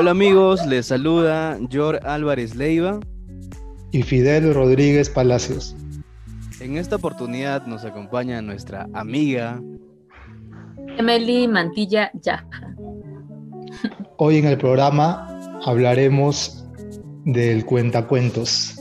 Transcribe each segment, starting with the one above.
Hola amigos, les saluda Jor Álvarez Leiva. Y Fidel Rodríguez Palacios. En esta oportunidad nos acompaña nuestra amiga Emily Mantilla Yaja. Hoy en el programa hablaremos del cuentacuentos.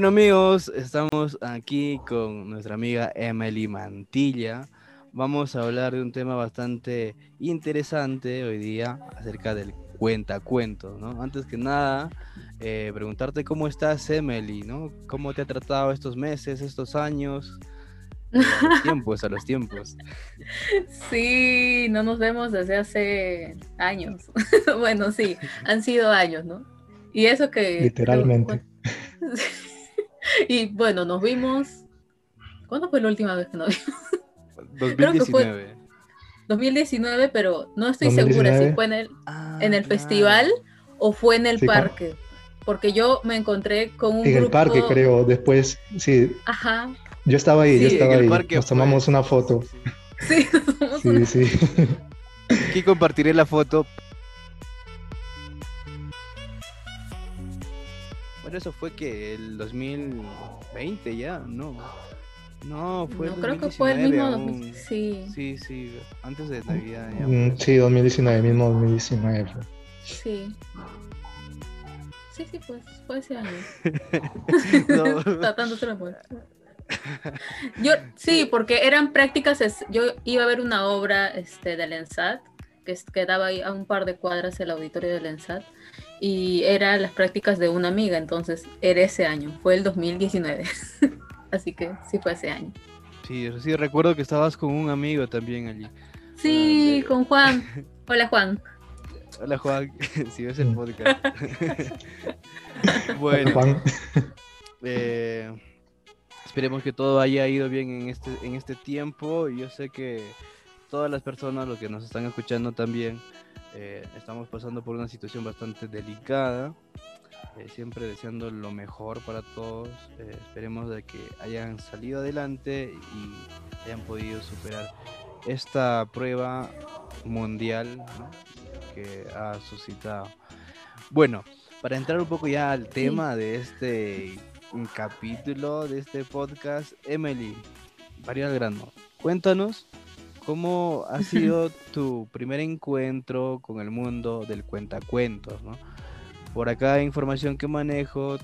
Bueno amigos, estamos aquí con nuestra amiga Emily Mantilla. Vamos a hablar de un tema bastante interesante hoy día acerca del cuentacuentos, ¿no? Antes que nada, eh, preguntarte cómo estás Emily, ¿no? ¿Cómo te ha tratado estos meses, estos años? Eh, a los tiempos, a los tiempos. Sí, no nos vemos desde hace años. bueno, sí, han sido años, ¿no? Y eso que... Literalmente. Y bueno, nos vimos... ¿Cuándo fue la última vez que nos vimos? Creo que fue- 2019. 2019, pero no estoy segura si 2019. fue en el, Ah, en el claro. festival o fue en el Sí, parque. Porque yo me encontré con un En el parque, creo. Después, sí, Ajá, yo estaba ahí, Sí, yo estaba ahí. parque Nos fue. tomamos una foto. sí, una- Sí, sí. Aquí compartiré la foto. Eso fue que el 2020 ya, no. No, fue el No, creo que fue el 2019 mismo... aún. 2000, Sí, Sí, sí, antes de Navidad ya. Mm, Sí, 2019, mismo 2019. sí. Sí, sí, pues fue ese año. No. Tratando. Yo, sí, porque eran prácticas, es- yo iba a ver una obra este, del ENSAT, que quedaba ahí a un par de cuadras el auditorio del ENSAT, y eran las prácticas de una amiga, entonces era ese año, fue el 2019. Así que sí fue ese año. Sí, sí, recuerdo que estabas con un amigo también allí. Sí, de- con Juan. Hola Juan. Hola Juan, si ves el Mm. podcast. bueno, Juan, eh, esperemos que todo haya ido bien en este, en este tiempo. Yo sé que todas las personas, los que nos están escuchando también, eh, estamos pasando por una situación bastante delicada. eh, siempre deseando lo mejor para todos. eh, esperemos de que hayan salido adelante y hayan podido superar esta prueba mundial que ha suscitado. Bueno, para entrar un poco ya al tema de este capítulo, de este podcast, Emily, varía al grano. Cuéntanos cómo ha sido tu primer encuentro con el mundo del cuentacuentos, ¿no? Por acá información que manejo,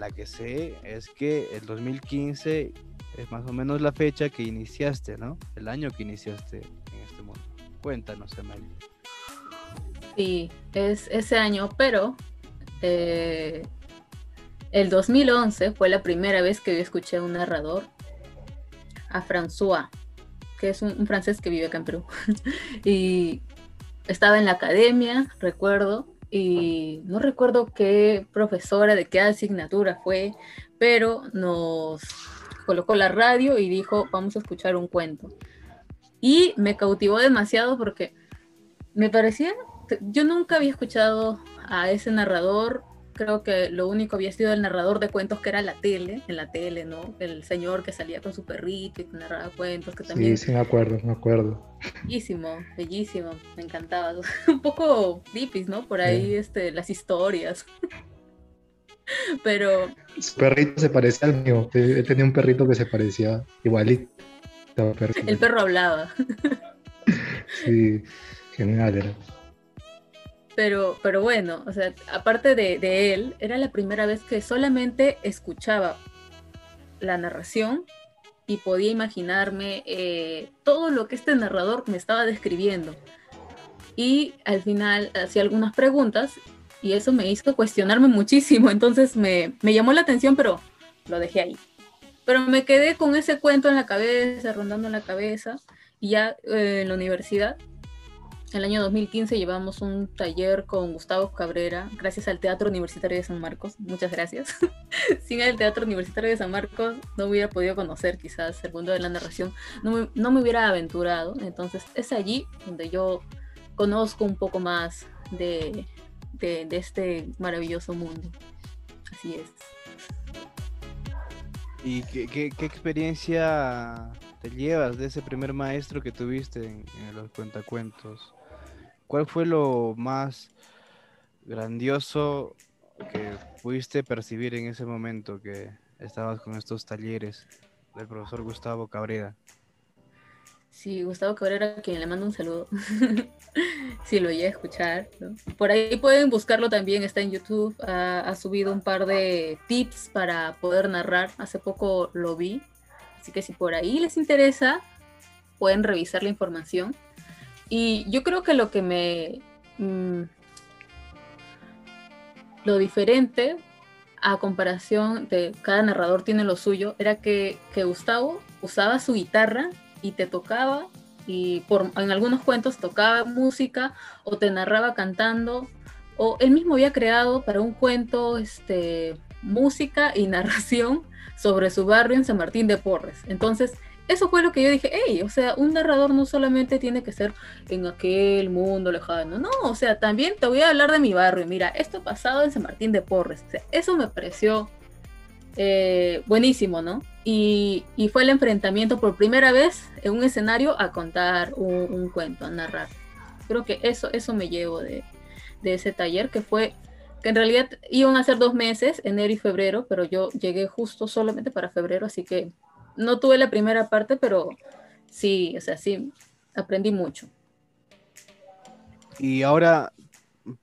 la que sé es que el 2015 es más o menos la fecha que iniciaste, ¿no? El año que iniciaste en este mundo. Cuéntanos, Emily. Sí, es ese año, pero eh, el 2011 fue la primera vez que yo escuché a un narrador, a François, que es un, un francés que vive acá en Perú. y estaba en la academia, recuerdo, y no recuerdo qué profesora de qué asignatura fue, pero nos colocó la radio y dijo, vamos a escuchar un cuento. Y me cautivó demasiado porque me parecía yo nunca había escuchado a ese narrador. Creo que lo único había sido el narrador de cuentos que era la tele, en la tele, ¿no? El señor que salía con su perrito y que narraba cuentos, que también sí, sí, me acuerdo, me acuerdo. bellísimo, bellísimo, me encantaba. Un poco creepy, ¿no? Por ahí este, las historias. Pero Su perrito se parecía al mío. Él tenía un perrito que se parecía igualito. al perro. el perro hablaba. Sí, genial era. Pero, pero bueno, o sea, aparte de, de él, era la primera vez que solamente escuchaba la narración y podía imaginarme eh, todo lo que este narrador me estaba describiendo. Y al final hacía algunas preguntas y eso me hizo cuestionarme muchísimo. Entonces me, me llamó la atención, pero lo dejé ahí. Pero me quedé con ese cuento en la cabeza, rondando en la cabeza. Y ya eh, en la universidad, el año 2015, llevamos un taller con Gustavo Cabrera, gracias al Teatro Universitario de San Marcos. Muchas gracias. Sin el Teatro Universitario de San Marcos no hubiera podido conocer quizás el mundo de la narración, no me, no me hubiera aventurado. Entonces es allí donde yo conozco un poco más de, de, este maravilloso mundo. Así es. ¿Y qué, qué, experiencia te llevas de ese primer maestro que tuviste en los cuentacuentos? ¿Cuál fue lo más grandioso que pudiste percibir en ese momento que estabas con estos talleres del profesor Gustavo Cabrera? Sí, Gustavo Cabrera, a quien le mando un saludo. si lo oye a escuchar. Por ahí pueden buscarlo también, está en YouTube. Ha, ha, subido un par de tips para poder narrar. Hace poco lo vi. Así que si por ahí les interesa, pueden revisar la información. Y yo creo que lo que me... Mmm, lo diferente a comparación de cada narrador tiene lo suyo, era que, que Gustavo usaba su guitarra y te tocaba y en algunos cuentos tocaba música o te narraba cantando o él mismo había creado para un cuento este, música y narración sobre su barrio en San Martín de Porres. Entonces, eso fue lo que yo dije, hey, o sea, un narrador no solamente tiene que ser en aquel mundo lejano, no, o sea, también te voy a hablar de mi barrio, mira, esto pasado en San Martín de Porres, o sea, eso me pareció eh, buenísimo, ¿no? Y, y, fue el enfrentamiento por primera vez en un escenario a contar un, cuento, a narrar. Creo que eso, eso me llevo de, de, ese taller, que fue, que en realidad iban a ser dos meses, enero y febrero, pero yo llegué justo solamente para febrero, así que no tuve la primera parte, pero sí, o sea, sí, aprendí mucho. Y ahora,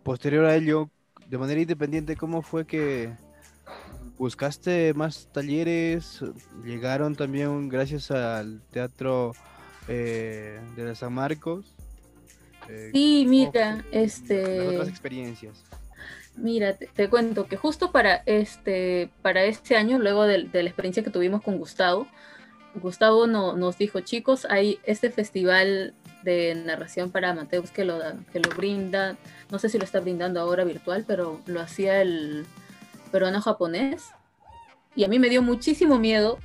posterior a ello, de manera independiente, ¿cómo fue que buscaste más talleres? ¿Llegaron también gracias al Teatro eh, de San Marcos? Eh, sí, mira, este... Las otras experiencias. Mira, te, cuento que justo para este, para este año, luego de, de la experiencia que tuvimos con Gustavo, Gustavo no, nos dijo, chicos, hay este festival de narración para amateurs que lo, que lo brinda, no sé si lo está brindando ahora virtual, pero lo hacía el peruano japonés. Y a mí me dio muchísimo miedo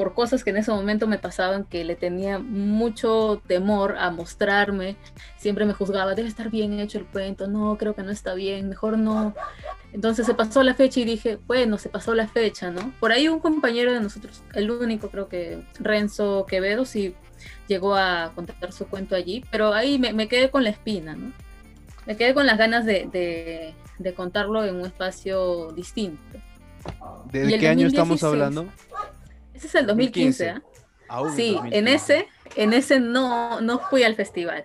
por cosas que en ese momento me pasaban, que le tenía mucho temor a mostrarme. Siempre me juzgaba, debe estar bien hecho el cuento, no, creo que no está bien, mejor no. Entonces se pasó la fecha y dije, bueno, se pasó la fecha, ¿no? Por ahí un compañero de nosotros, el único creo que Renzo Quevedo, sí llegó a contar su cuento allí, pero ahí me, me quedé con la espina, ¿no? Me quedé con las ganas de, de, de contarlo en un espacio distinto. ¿De qué 2016, año estamos hablando? Ese es el 2015, ¿eh? Sí, 2015. en ese, en ese no, no fui al festival.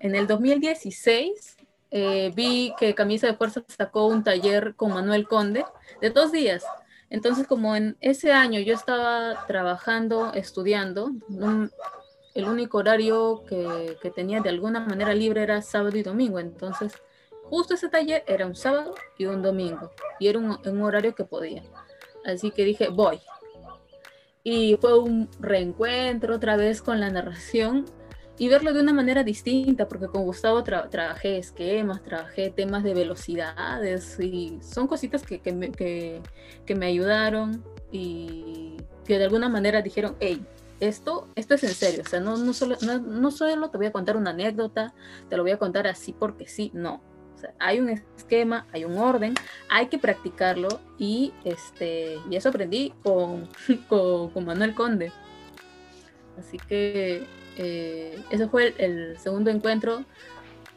En el 2016 eh, vi que Camisa de Fuerza sacó un taller con Manuel Conde de dos días. Entonces, como en ese año yo estaba trabajando, estudiando, un, el único horario que, que, tenía de alguna manera libre era sábado y domingo. Entonces, justo ese taller era un sábado y un domingo. Y era un, un horario que podía. Así que dije, voy. Y fue un reencuentro otra vez con la narración y verlo de una manera distinta, porque con Gustavo tra trabajé esquemas, trabajé temas de velocidades y son cositas que, que, me, que, que me ayudaron y que de alguna manera dijeron, hey, esto, esto es en serio, o sea, no, no, solo, no, no solo te voy a contar una anécdota, te lo voy a contar así porque sí, no. Sea, hay un esquema, hay un orden, hay que practicarlo y, este, y eso aprendí con, con, con Manuel Conde. Así que eh, ese fue el, el, segundo encuentro.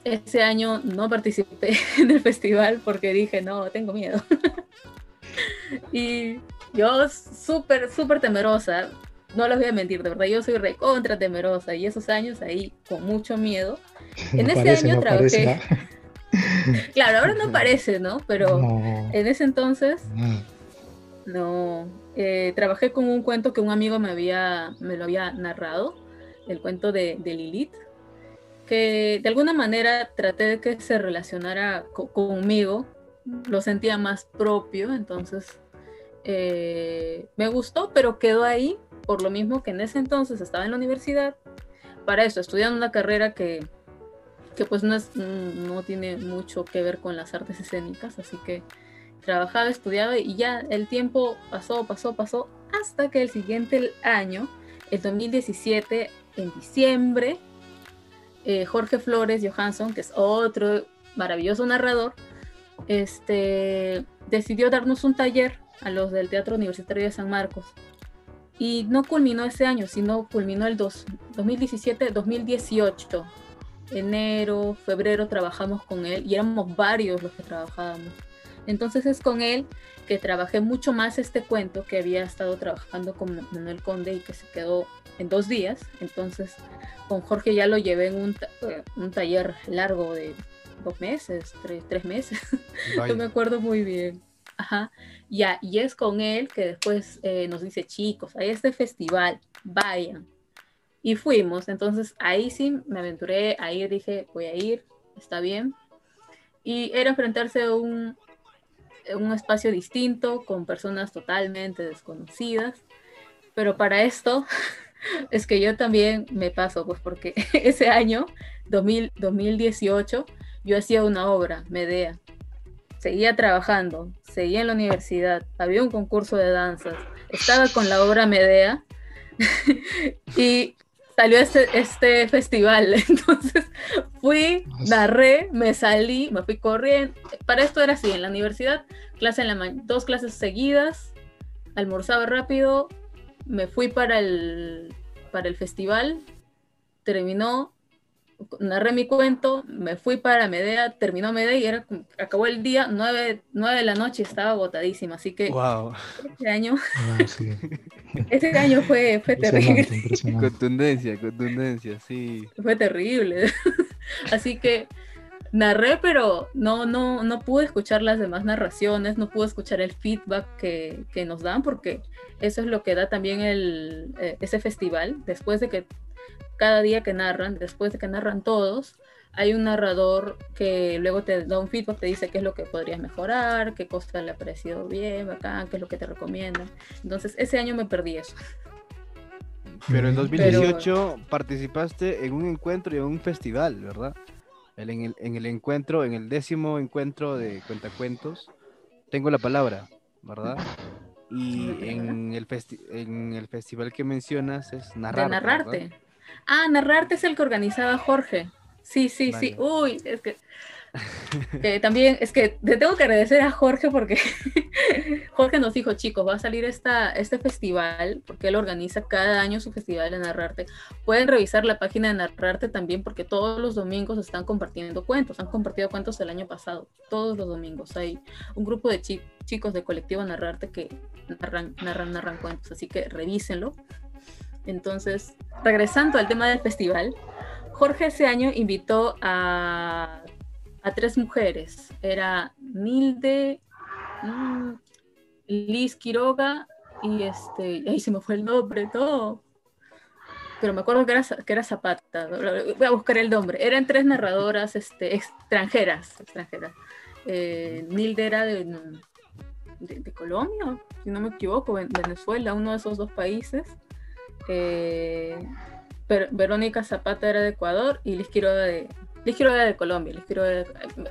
Ese año no participé en el festival porque dije, no, tengo miedo. y yo súper, súper temerosa, no les voy a mentir, de verdad, yo soy recontra temerosa y esos años ahí con mucho miedo. No en ese parece, año no trabajé. parece, claro, ahora no parece, ¿no? Pero No. en ese entonces. No, eh, trabajé con un cuento que un amigo me, había, me lo había narrado, el cuento de, de Lilith, que de alguna manera traté de que se relacionara conmigo, lo sentía más propio, entonces eh, me gustó, pero quedó ahí, por lo mismo que en ese entonces estaba en la universidad, para eso, estudiando una carrera que, que pues no, es, no tiene mucho que ver con las artes escénicas, así que trabajaba, estudiaba y ya el tiempo pasó, pasó, pasó, hasta que el siguiente año, el 2017, en diciembre, eh, Jorge Flores Johansson, que es otro maravilloso narrador, este, decidió darnos un taller a los del Teatro Universitario de San Marcos. Y no culminó ese año, sino culminó el 2017-2018. Enero, febrero trabajamos con él y éramos varios los que trabajábamos. Entonces es con él que trabajé mucho más este cuento que había estado trabajando con Manuel Conde y que se quedó en dos días. Entonces con Jorge ya lo llevé en un, eh, un taller largo de dos meses, tres, meses. no me acuerdo muy bien. Ajá. Ya, y es con él que después eh, nos dice, chicos, hay este festival, vayan. Y fuimos, entonces ahí sí me aventuré a ir, dije, voy a ir, está bien. Y era enfrentarse a un, un espacio distinto, con personas totalmente desconocidas. Pero para esto es que yo también me paso, pues porque ese año, 2000, 2018, yo hacía una obra, Medea. Seguía trabajando, seguía en la universidad, había un concurso de danzas, estaba con la obra Medea y salió este, este festival. Entonces fui, narré, me salí, me fui corriendo. Para esto era así, en la universidad, clase en la dos clases seguidas, almorzaba rápido, me fui para el, para el festival, terminó, narré mi cuento, me fui para Medea, terminó Medea y era, acabó el día, nueve, de la noche, estaba agotadísima, así que wow. ese año, ah, ese año fue, fue terrible. Contundencia, contundencia, sí. Fue terrible. así que narré, pero no, no, no pude escuchar las demás narraciones, no pude escuchar el feedback que, que nos dan, porque eso es lo que da también el, eh, ese festival, después de que cada día que narran, después de que narran todos, hay un narrador que luego te da un feedback, te dice qué es lo que podrías mejorar, qué cosa le ha parecido bien, acá, qué es lo que te recomiendan. Entonces, ese año me perdí eso. Pero en 2018 participaste en un encuentro y en un festival, ¿verdad? En el, en el encuentro, en el décimo encuentro de Cuentacuentos, tengo la palabra, ¿verdad? Y en el, en el festival que mencionas es narrarte. De narrarte. Ah, narrarte es el que organizaba Jorge. Sí, sí, sí. Uy, es que también es que te tengo que agradecer a Jorge porque Jorge nos dijo, chicos, va a salir esta, este festival, porque él organiza cada año su festival de Narrarte. Pueden revisar la página de Narrarte también porque todos los domingos están compartiendo cuentos. Han compartido cuentos el año pasado, todos los domingos. Hay un grupo de chicos de colectivo Narrarte que narran, narran, narran cuentos, así que revísenlo. Entonces, regresando al tema del festival, Jorge ese año invitó a tres mujeres. Era Nilde, mm, Liz Quiroga y este, ahí se me fue el nombre, todo. Pero me acuerdo que era, que era Zapata. Voy a buscar el nombre. Eran tres narradoras este, extranjeras. extranjeras. Eh, Nilde era de, de, Colombia, si no me equivoco, Venezuela, uno de esos dos países. Eh, Verónica Zapata era de Ecuador y Liz Quiroga de, quiero de Colombia, les quiero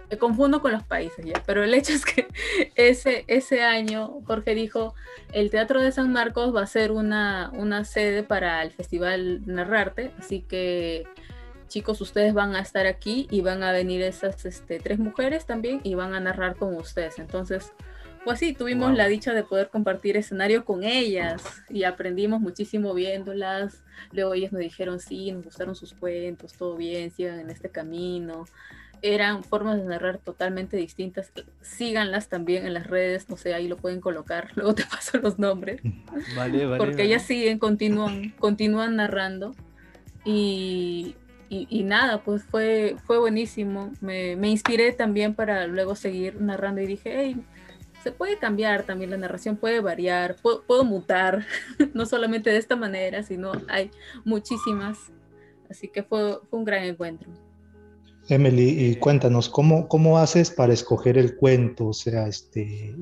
me confundo con los países ya, pero el hecho es que ese, ese año Jorge dijo, el Teatro de San Marcos va a ser una, una sede para el Festival Narrarte, así que chicos, ustedes van a estar aquí y van a venir esas este, tres mujeres también y van a narrar con ustedes. Entonces, pues sí, tuvimos la dicha de poder compartir escenario con ellas y aprendimos muchísimo viéndolas. Luego ellas nos dijeron, sí, nos gustaron sus cuentos, todo bien, sigan en este camino. Eran formas de narrar totalmente distintas. Síganlas también en las redes, no sé, ahí lo pueden colocar. Luego te paso los nombres. Vale, vale. Porque ellas siguen, continúan, continúan narrando. Y, y, nada, pues fue, fue buenísimo. Me, me, inspiré también para luego seguir narrando y dije, hey, se puede cambiar también, la narración puede variar, puedo, mutar, no solamente de esta manera, sino hay muchísimas. Así que fue, un gran encuentro. Emily, y cuéntanos, ¿cómo, ¿cómo haces para escoger el cuento? O sea, este,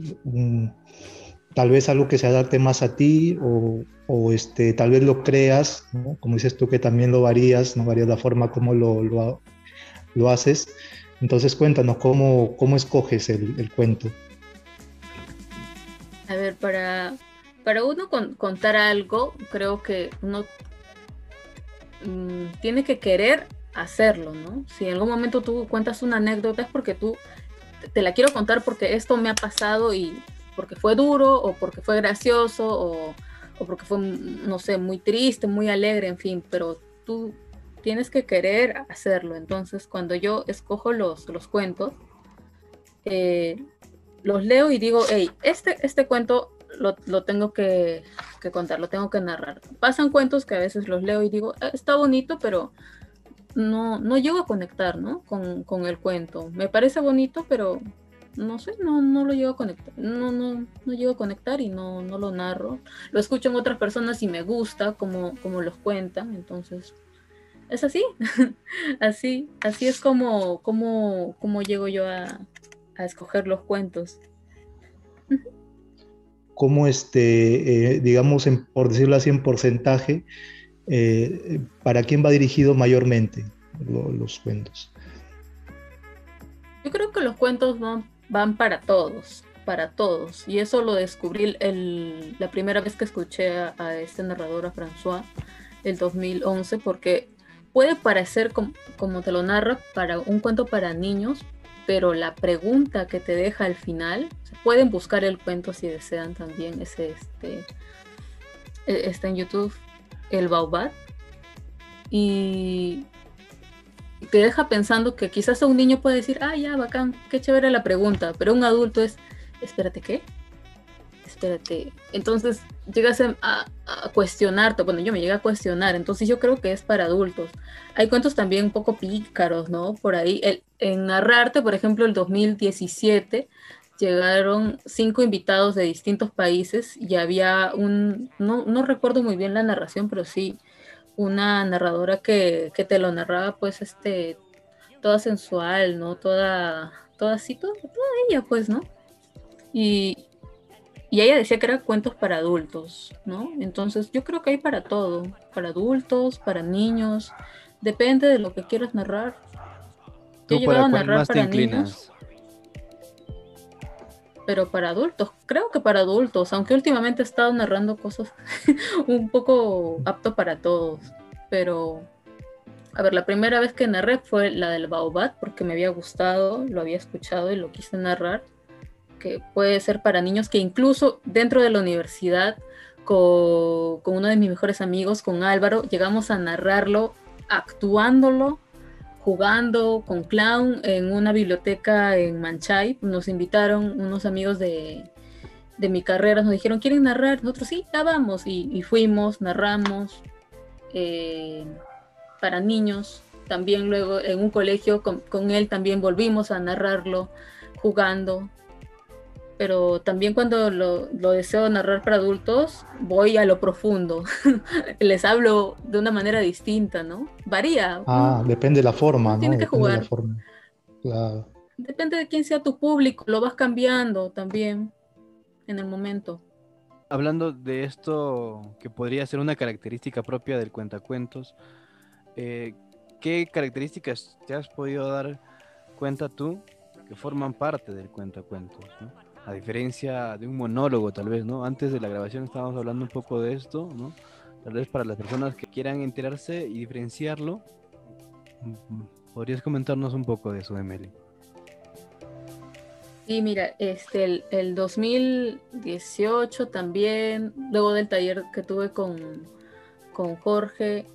tal vez algo que se adapte más a ti o, o este, tal vez lo creas, como dices tú que también lo varías, no varías la forma como lo, lo, lo haces. Entonces cuéntanos cómo, cómo escoges el, el, cuento. A ver, para, para uno contar algo, creo que uno mm, tiene que querer hacerlo, ¿no? Si en algún momento tú cuentas una anécdota es porque tú te la quiero contar porque esto me ha pasado y porque fue duro o porque fue gracioso o, porque fue, no sé, muy triste, muy alegre, en fin, pero tú tienes que querer hacerlo. Entonces, cuando yo escojo los, los cuentos, eh, los leo y digo, hey, este, este cuento lo, lo tengo que, que, contar, lo tengo que narrar. Pasan cuentos que a veces los leo y digo, ah, está bonito, pero no, no llego a conectar ¿no? Con, con, el cuento. Me parece bonito, pero no sé, no, no lo llego a conectar. No, no, no llego a conectar y no, no lo narro. Lo escucho en otras personas y me gusta como, como los cuentan. Entonces, es así. así, así es como, como, como llego yo a, a escoger los cuentos. ¿Cómo este, eh, digamos, en, por decirlo así, en porcentaje, eh, para quién va dirigido mayormente los cuentos? Yo creo que los cuentos van, van para todos, para todos. Y eso lo descubrí el, la primera vez que escuché a, a este narrador, a François, el 2011, porque puede parecer como, como, te lo narra para un cuento para niños, pero la pregunta que te deja al final, pueden buscar el cuento si desean también, ese este, e, está en YouTube, el Baubat, y te deja pensando que quizás un niño puede decir, ah, ya, bacán, qué chévere la pregunta, pero un adulto es, espérate, ¿qué? Espérate. Entonces llegas a, cuestionarte, bueno, yo me llegué a cuestionar, entonces yo creo que es para adultos. Hay cuentos también un poco pícaros, ¿no? Por ahí, el, en Narrarte, por ejemplo, el 2017 llegaron cinco invitados de distintos países y había un, no, no recuerdo muy bien la narración, pero sí una narradora que, que te lo narraba pues este, toda sensual, ¿no? Toda, toda así, toda, toda ella pues, ¿no? Y, y ella decía que eran cuentos para adultos, ¿no? Entonces yo creo que hay para todo, para adultos, para niños, depende de lo que quieras narrar. Yo he llegado a narrar para niños. Pero para adultos, creo que para adultos, aunque últimamente he estado narrando cosas un poco apto para todos. Pero, a ver, la primera vez que narré fue la del Baobat, porque me había gustado, lo había escuchado y lo quise narrar que puede ser para niños que incluso dentro de la universidad con, uno de mis mejores amigos, con Álvaro, llegamos a narrarlo actuándolo, jugando con clown en una biblioteca en Manchay. Nos invitaron unos amigos de, mi carrera, nos dijeron, ¿quieren narrar? Nosotros sí, ya vamos. Y, fuimos, narramos eh, para niños. También luego en un colegio con, con él también volvimos a narrarlo jugando pero también cuando lo, deseo narrar para adultos, voy a lo profundo. Les hablo de una manera distinta, ¿no? Varía. Ah, depende de la forma, ¿no? Tienes que depende jugar. De la forma. Claro. Depende de quién sea tu público, lo vas cambiando también en el momento. Hablando de esto que podría ser una característica propia del cuentacuentos, eh, ¿qué características te has podido dar cuenta tú que forman parte del cuentacuentos? ¿no? A diferencia de un monólogo tal vez, ¿no? Antes de la grabación estábamos hablando un poco de esto, ¿no? Tal vez para las personas que quieran enterarse y diferenciarlo, ¿podrías comentarnos un poco de eso, Emily? Sí, mira, este, el, el 2018 también, luego del taller que tuve con, con Jorge,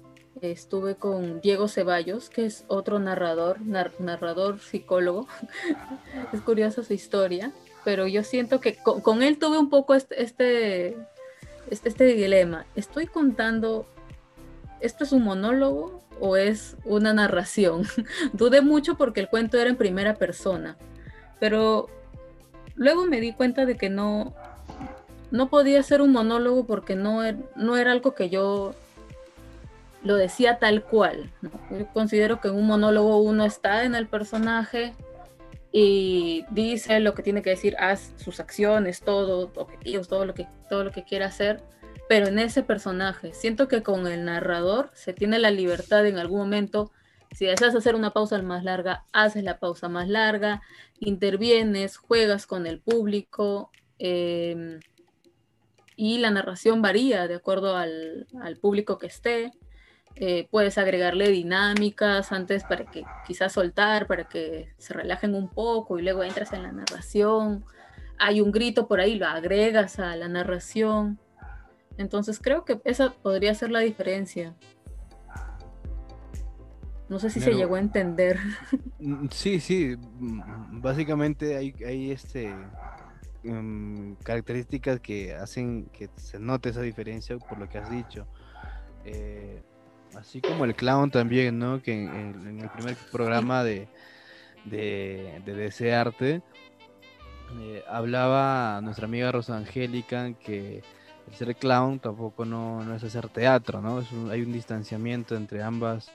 estuve con Diego Ceballos, que es otro narrador, narrador psicólogo. es curiosa su historia pero yo siento que con, él tuve un poco este, este, este, este, dilema. ¿Estoy contando, esto es un monólogo o es una narración? Dudé mucho porque el cuento era en primera persona, pero luego me di cuenta de que no, no podía ser un monólogo porque no, er, no era algo que yo lo decía tal cual. Yo considero que en un monólogo uno está en el personaje y dice lo que tiene que decir, haz sus acciones, todo, objetivos, todo lo que, todo lo que quiera hacer, pero en ese personaje. Siento que con el narrador se tiene la libertad en algún momento. Si deseas hacer una pausa más larga, haces la pausa más larga, intervienes, juegas con el público. Em, y la narración varía de acuerdo al, público que esté. Eh, puedes agregarle dinámicas antes para que quizás soltar, para que se relajen un poco y luego entras en la narración. Hay un grito por ahí, lo agregas a la narración. Entonces creo que esa podría ser la diferencia. No sé si se llegó a entender. Mm, sí, sí. Mm, básicamente hay, hay este Em, características que hacen que se note esa diferencia por lo que has dicho. Eh, así como el clown también, ¿no? Que en, el primer programa de, de, de Desearte eh, hablaba nuestra amiga Rosa Angélica que el ser clown tampoco no, no es hacer teatro, ¿no? hay un distanciamiento entre ambas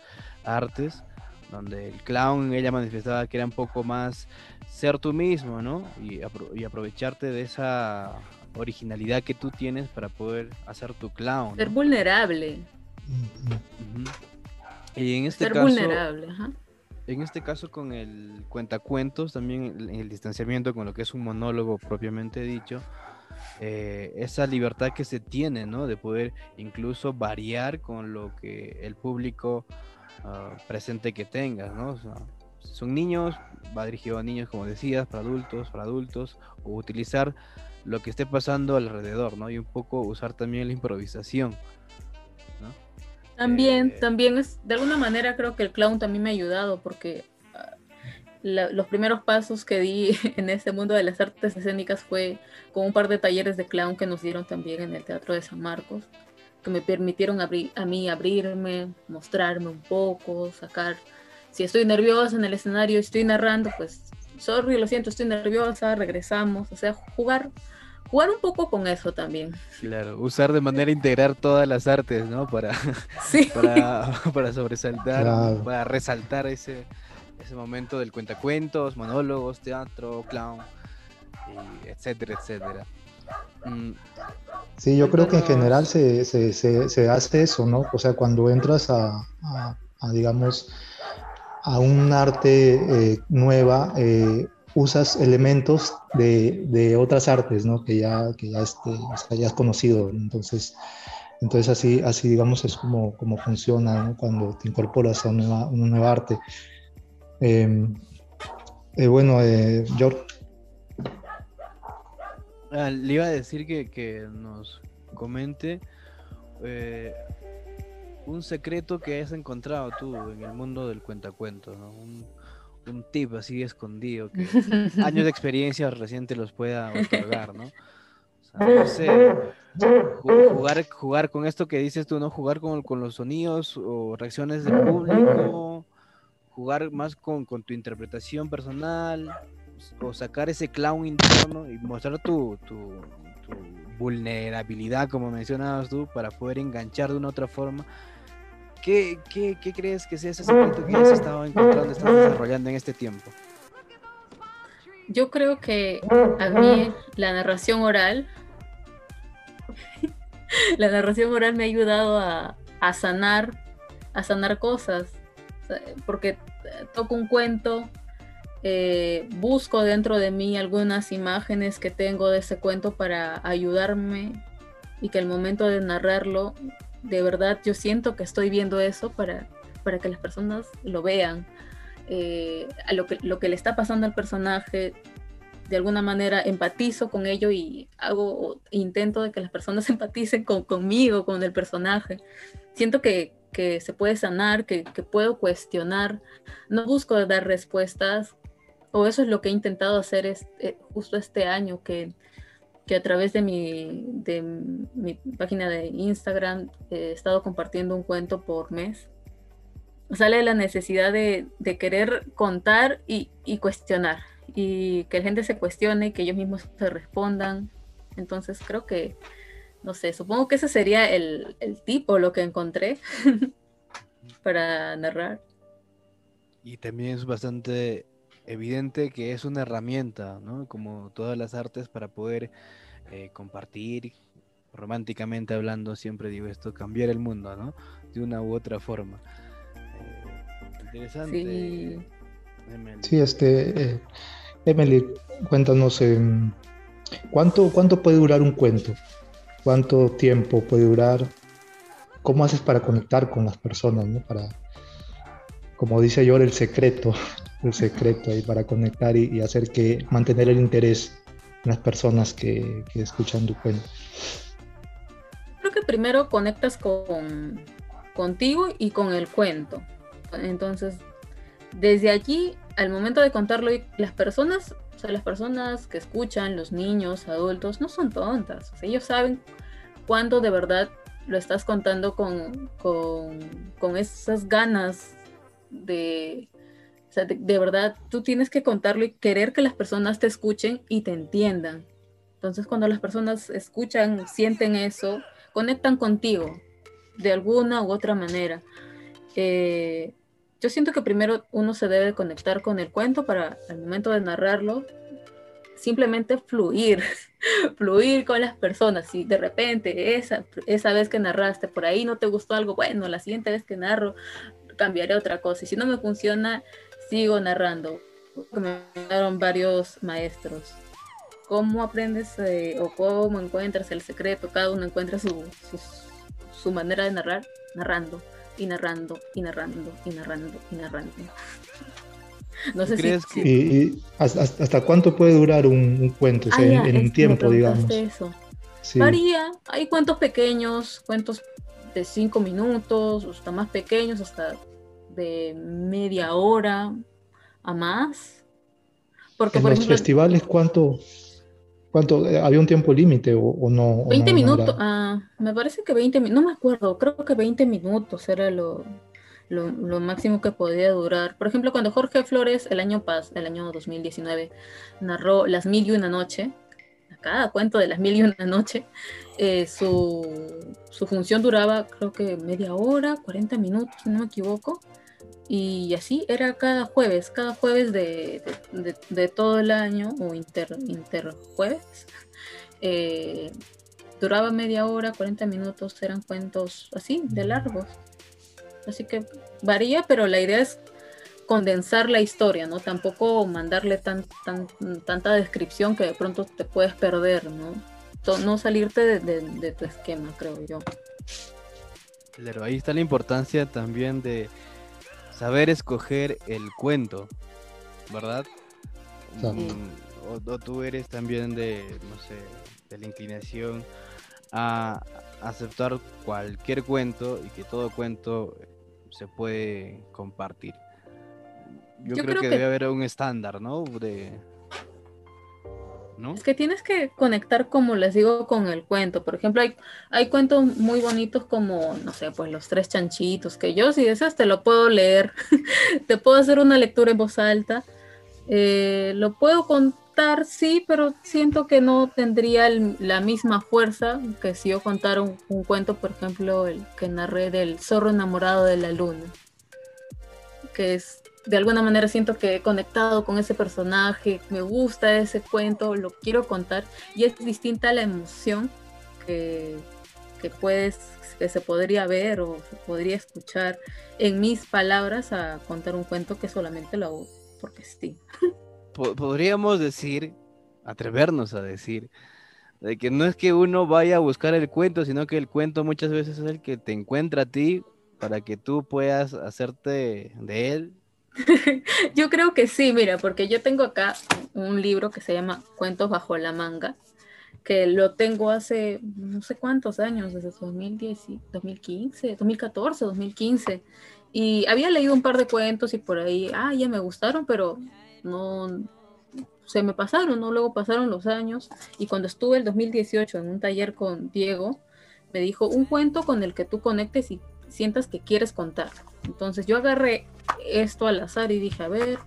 artes donde el clown ella manifestaba que era un poco más ser tú mismo, ¿no? Y, aprovecharte de esa originalidad que tú tienes para poder hacer tu clown. Ser vulnerable. Y en este ser caso, vulnerable, En este caso con el cuentacuentos, también el distanciamiento con lo que es un monólogo propiamente dicho, eh, esa libertad que se tiene, ¿no? De poder incluso variar con lo que el público Ah, presente que tengas, ¿no? son niños, va dirigido a niños, como decías, para adultos, para adultos, o utilizar lo que esté pasando alrededor, ¿no? Y un poco usar también la improvisación. También, también es, de alguna manera creo que el clown también me ha ayudado porque ah, los primeros pasos que di en este mundo de las artes escénicas fue con un par de talleres de clown que nos dieron también en el Teatro de San Marcos que me permitieron abrir, a mí abrirme, mostrarme un poco, sacar. Si estoy nerviosa en el escenario, estoy narrando, pues, sorry, lo siento, estoy nerviosa, regresamos. O sea, jugar, jugar un poco con eso también. Claro, usar de manera integrar todas las artes, ¿no? Para, sí. para, para sobresaltar, para resaltar ese, ese momento del cuentacuentos, monólogos, teatro, clown, etcétera, etcétera. Mm. Sí, yo creo que en general se, hace eso, ¿no? O sea, cuando entras a, digamos, a un arte eh, nueva, eh, usas elementos de, otras artes, ¿no? Que ya, que ya, este, has conocido. Entonces, entonces así, así digamos, es como, como funciona cuando te incorporas a una nueva, arte. Em, eh, bueno, George, Ah, le iba a decir que, nos comente eh, un secreto que hayas encontrado tú en el mundo del cuentacuentos, ¿no? un, un tip así escondido que años de experiencia reciente los pueda otorgar, ¿no? no sé, jugar, jugar con esto que dices tú, ¿no? Jugar con, con los sonidos o reacciones del público, jugar más con, con tu interpretación personal, o sacar ese clown interno y mostrar tu, tu, vulnerabilidad, como mencionabas tú, para poder enganchar de una otra forma. ¿Qué, qué, qué crees que sea ese secreto que has estado encontrando, estás desarrollando en este tiempo? Yo creo que a mí la narración oral, la narración oral me ha ayudado a, a sanar, a sanar cosas, porque toco un cuento, eh, busco dentro de mí algunas imágenes que tengo de ese cuento para ayudarme y que al momento de narrarlo, de verdad yo siento que estoy viendo eso para, para que las personas lo vean. Eh, a lo que, lo que le está pasando al personaje, de alguna manera empatizo con ello y hago intento de que las personas empaticen con, conmigo, con el personaje. Siento que, que se puede sanar, que, que, puedo cuestionar. No busco dar respuestas, o eso es lo que he intentado hacer este, justo este año, que, que, a través de mi, de mi página de Instagram he estado compartiendo un cuento por mes. Sale la necesidad de, de querer contar y, y, cuestionar. y que la gente se cuestione, que ellos mismos se respondan. Entonces creo que, no sé, supongo que ese sería el, el tipo, lo que encontré para narrar. Y también es bastante evidente que es una herramienta, ¿no? Como todas las artes para poder eh, compartir, románticamente hablando, siempre digo esto, cambiar el mundo, ¿no? De una u otra forma. Eh, interesante. Sí. Emily. Sí, este, eh, Emily, cuéntanos, ¿cuánto, ¿cuánto puede durar un cuento? ¿Cuánto tiempo puede durar? ¿Cómo haces para conectar con las personas, ¿no? Para, como dice yo, el secreto, el secreto ahí para conectar y, hacer que mantener el interés las personas que, que escuchan tu cuento. Creo que primero conectas con contigo y con el cuento. Entonces, desde allí, al momento de contarlo, las personas, o sea, las personas que escuchan, los niños, adultos, no son tontas. ellos saben cuándo de verdad lo estás contando con, con, con esas ganas de, de, verdad, tú tienes que contarlo y querer que las personas te escuchen y te entiendan. Entonces, cuando las personas escuchan, sienten eso, conectan contigo de alguna u otra manera. Eh, yo siento que primero uno se debe conectar con el cuento para al momento de narrarlo, simplemente fluir, fluir con las personas. Si de repente esa, esa vez que narraste por ahí no te gustó algo, bueno, la siguiente vez que narro cambiaré otra cosa. Y si no me funciona, sigo narrando. Me dieron varios maestros. ¿Cómo aprendes eh, o cómo encuentras el secreto? Cada uno encuentra su, su, manera de narrar, narrando y narrando y narrando y narrando y narrando. No sé si, ¿Y, hasta, cuánto puede durar un, cuento? Ah, en, un tiempo, digamos. Eso. Varía. Hay cuentos pequeños, cuentos de cinco minutos, hasta más pequeños, hasta de media hora a más. Porque, ¿En los festivales cuánto, cuánto eh, había un tiempo límite o, no? 20 minutos, ah, me parece que 20 minutos, no me acuerdo, creo que 20 minutos era lo, lo, máximo que podía durar. Por ejemplo, cuando Jorge Flores el año pas, el año 2019 narró Las Mil y una Noche, cada cuento de Las Mil y una Noche, eh, su, su función duraba creo que media hora, 40 minutos, si no me equivoco. Y así era cada jueves, cada jueves de, todo el año, o inter, interjueves. Eh, duraba media hora, 40 minutos, eran cuentos así, de largos. Así que varía, pero la idea es condensar la historia, ¿no? Tampoco mandarle tan, tan, tanta descripción que de pronto te puedes perder, ¿no? No salirte de tu esquema, creo yo. Claro, ahí está la importancia también de saber escoger el cuento, ¿verdad? Mm, o, tú eres también de, no sé, de la inclinación a aceptar cualquier cuento y que todo cuento se puede compartir. Yo, creo, que, debe haber un estándar, ¿no? De, es que tienes que conectar, como les digo, con el cuento. Por ejemplo, hay, hay cuentos muy bonitos como, no sé, pues los tres chanchitos, que yo si deseas te lo puedo leer, te puedo hacer una lectura en voz alta. Eh, lo puedo contar, sí, pero siento que no tendría la misma fuerza que si yo contara un, un cuento, por ejemplo, el que narré del zorro enamorado de la luna, que es de alguna manera siento que he conectado con ese personaje, me gusta ese cuento, lo quiero contar y es distinta la emoción que, que puedes, que se podría ver o se podría escuchar en mis palabras a contar un cuento que solamente lo hago porque sí. Podríamos decir, atrevernos a decir, de que no es que uno vaya a buscar el cuento, sino que el cuento muchas veces es el que te encuentra a ti para que tú puedas hacerte de él yo creo que sí, mira, porque yo tengo acá un libro que se llama Cuentos bajo la manga, que lo tengo hace no sé cuántos años, desde 2010, 2015, 2014, 2015. Y había leído un par de cuentos y por ahí, ah, ya me gustaron, pero no se me pasaron, ¿no? Luego pasaron los años y cuando estuve el 2018 en un taller con Diego, me dijo un cuento con el que tú conectes y sientas que quieres contar. Entonces yo agarré esto al azar y dije, a ver,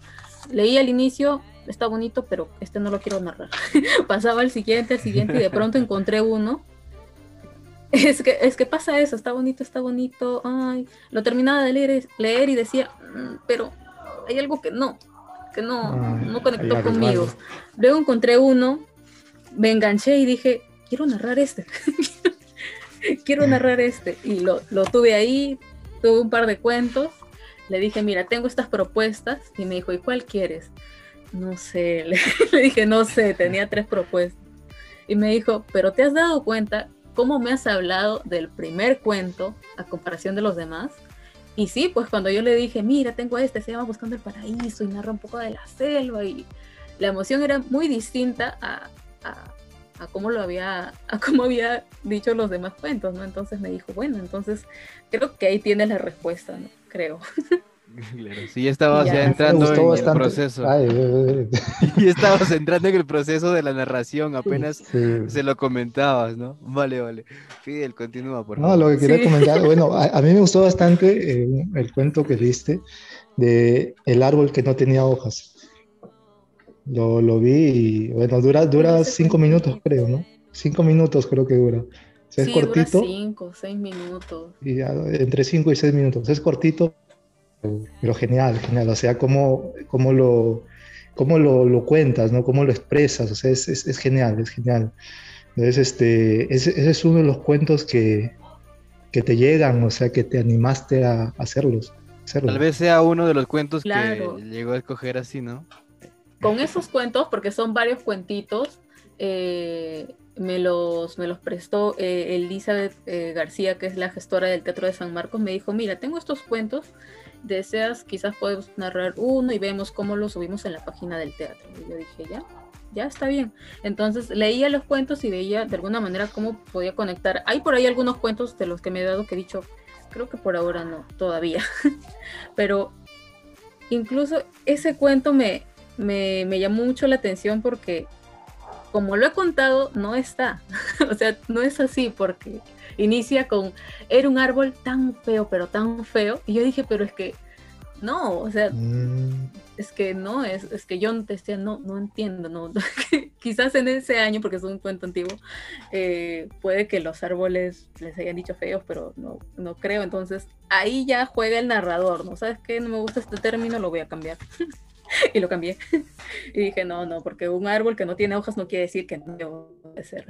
leí al inicio está bonito, pero este no lo quiero narrar. Pasaba al siguiente, al siguiente y de pronto encontré uno. Es que, es que pasa eso, está bonito, está bonito. Ay, lo terminaba de leer, leer y decía, mm, pero hay algo que no, que no, no conectó conmigo. Luego encontré uno, me enganché y dije, quiero narrar este. quiero narrar este. Y lo, lo tuve ahí, tuve un par de cuentos. Le dije, mira, tengo estas propuestas. Y me dijo, ¿y cuál quieres? No sé, le, dije, no sé, tenía tres propuestas. Y me dijo, pero ¿te has dado cuenta cómo me has hablado del primer cuento a comparación de los demás? Y sí, pues cuando yo le dije, mira, tengo este, se llama Buscando el Paraíso y narra un poco de la selva y la emoción era muy distinta a, a, cómo lo había, a cómo había dicho los demás cuentos, ¿no? Entonces me dijo, bueno, entonces creo que ahí tienes la respuesta, ¿no? Creo. sí, estabas ya, entrando en el proceso. y estabas entrando en el proceso de la narración, apenas se lo comentabas, ¿no? Vale, vale. Fidel, continúa, por favor. No, lo que quería comentar, bueno, a, mí me gustó bastante eh, el cuento que viste de El árbol que no tenía hojas. Lo, lo vi y, bueno, dura, dura cinco minutos, creo, ¿no? Cinco minutos creo que dura. es cortito. Dura cinco, seis minutos. Y entre cinco y seis minutos. Es cortito, pero genial, genial. O sea, cómo, cómo lo, cómo lo, lo, cuentas, ¿no? Cómo lo expresas. O sea, es, es, es genial, es genial. Entonces, este, ese, ese, es uno de los cuentos que, que te llegan, o sea, que te animaste a hacerlos. Tal vez sea uno de los cuentos que llegó a escoger así, ¿no? Con esos cuentos, porque son varios cuentitos, eh, me los, me los prestó eh, Elizabeth eh, García, que es la gestora del Teatro de San Marcos, me dijo, mira, tengo estos cuentos, deseas, quizás podemos narrar uno y vemos cómo lo subimos en la página del teatro. Y yo dije, ya, ya está bien. Entonces leía los cuentos y veía de alguna manera cómo podía conectar. Hay por ahí algunos cuentos de los que me he dado que he dicho, creo que por ahora no, todavía. Pero incluso ese cuento me, me, me llamó mucho la atención porque como lo he contado, no está. o sea, no es así porque inicia con, era un árbol tan feo, pero tan feo. Y yo dije, pero es que, no, o sea, mm. es que no, es, es que yo decía, no, no entiendo, no. Quizás en ese año, porque es un cuento antiguo, eh, puede que los árboles les hayan dicho feos, pero no, no creo. Entonces, ahí ya juega el narrador, ¿no? ¿Sabes qué? No me gusta este término, lo voy a cambiar. y lo cambié. y dije, no, no, porque un árbol que no tiene hojas no quiere decir que no debe ser.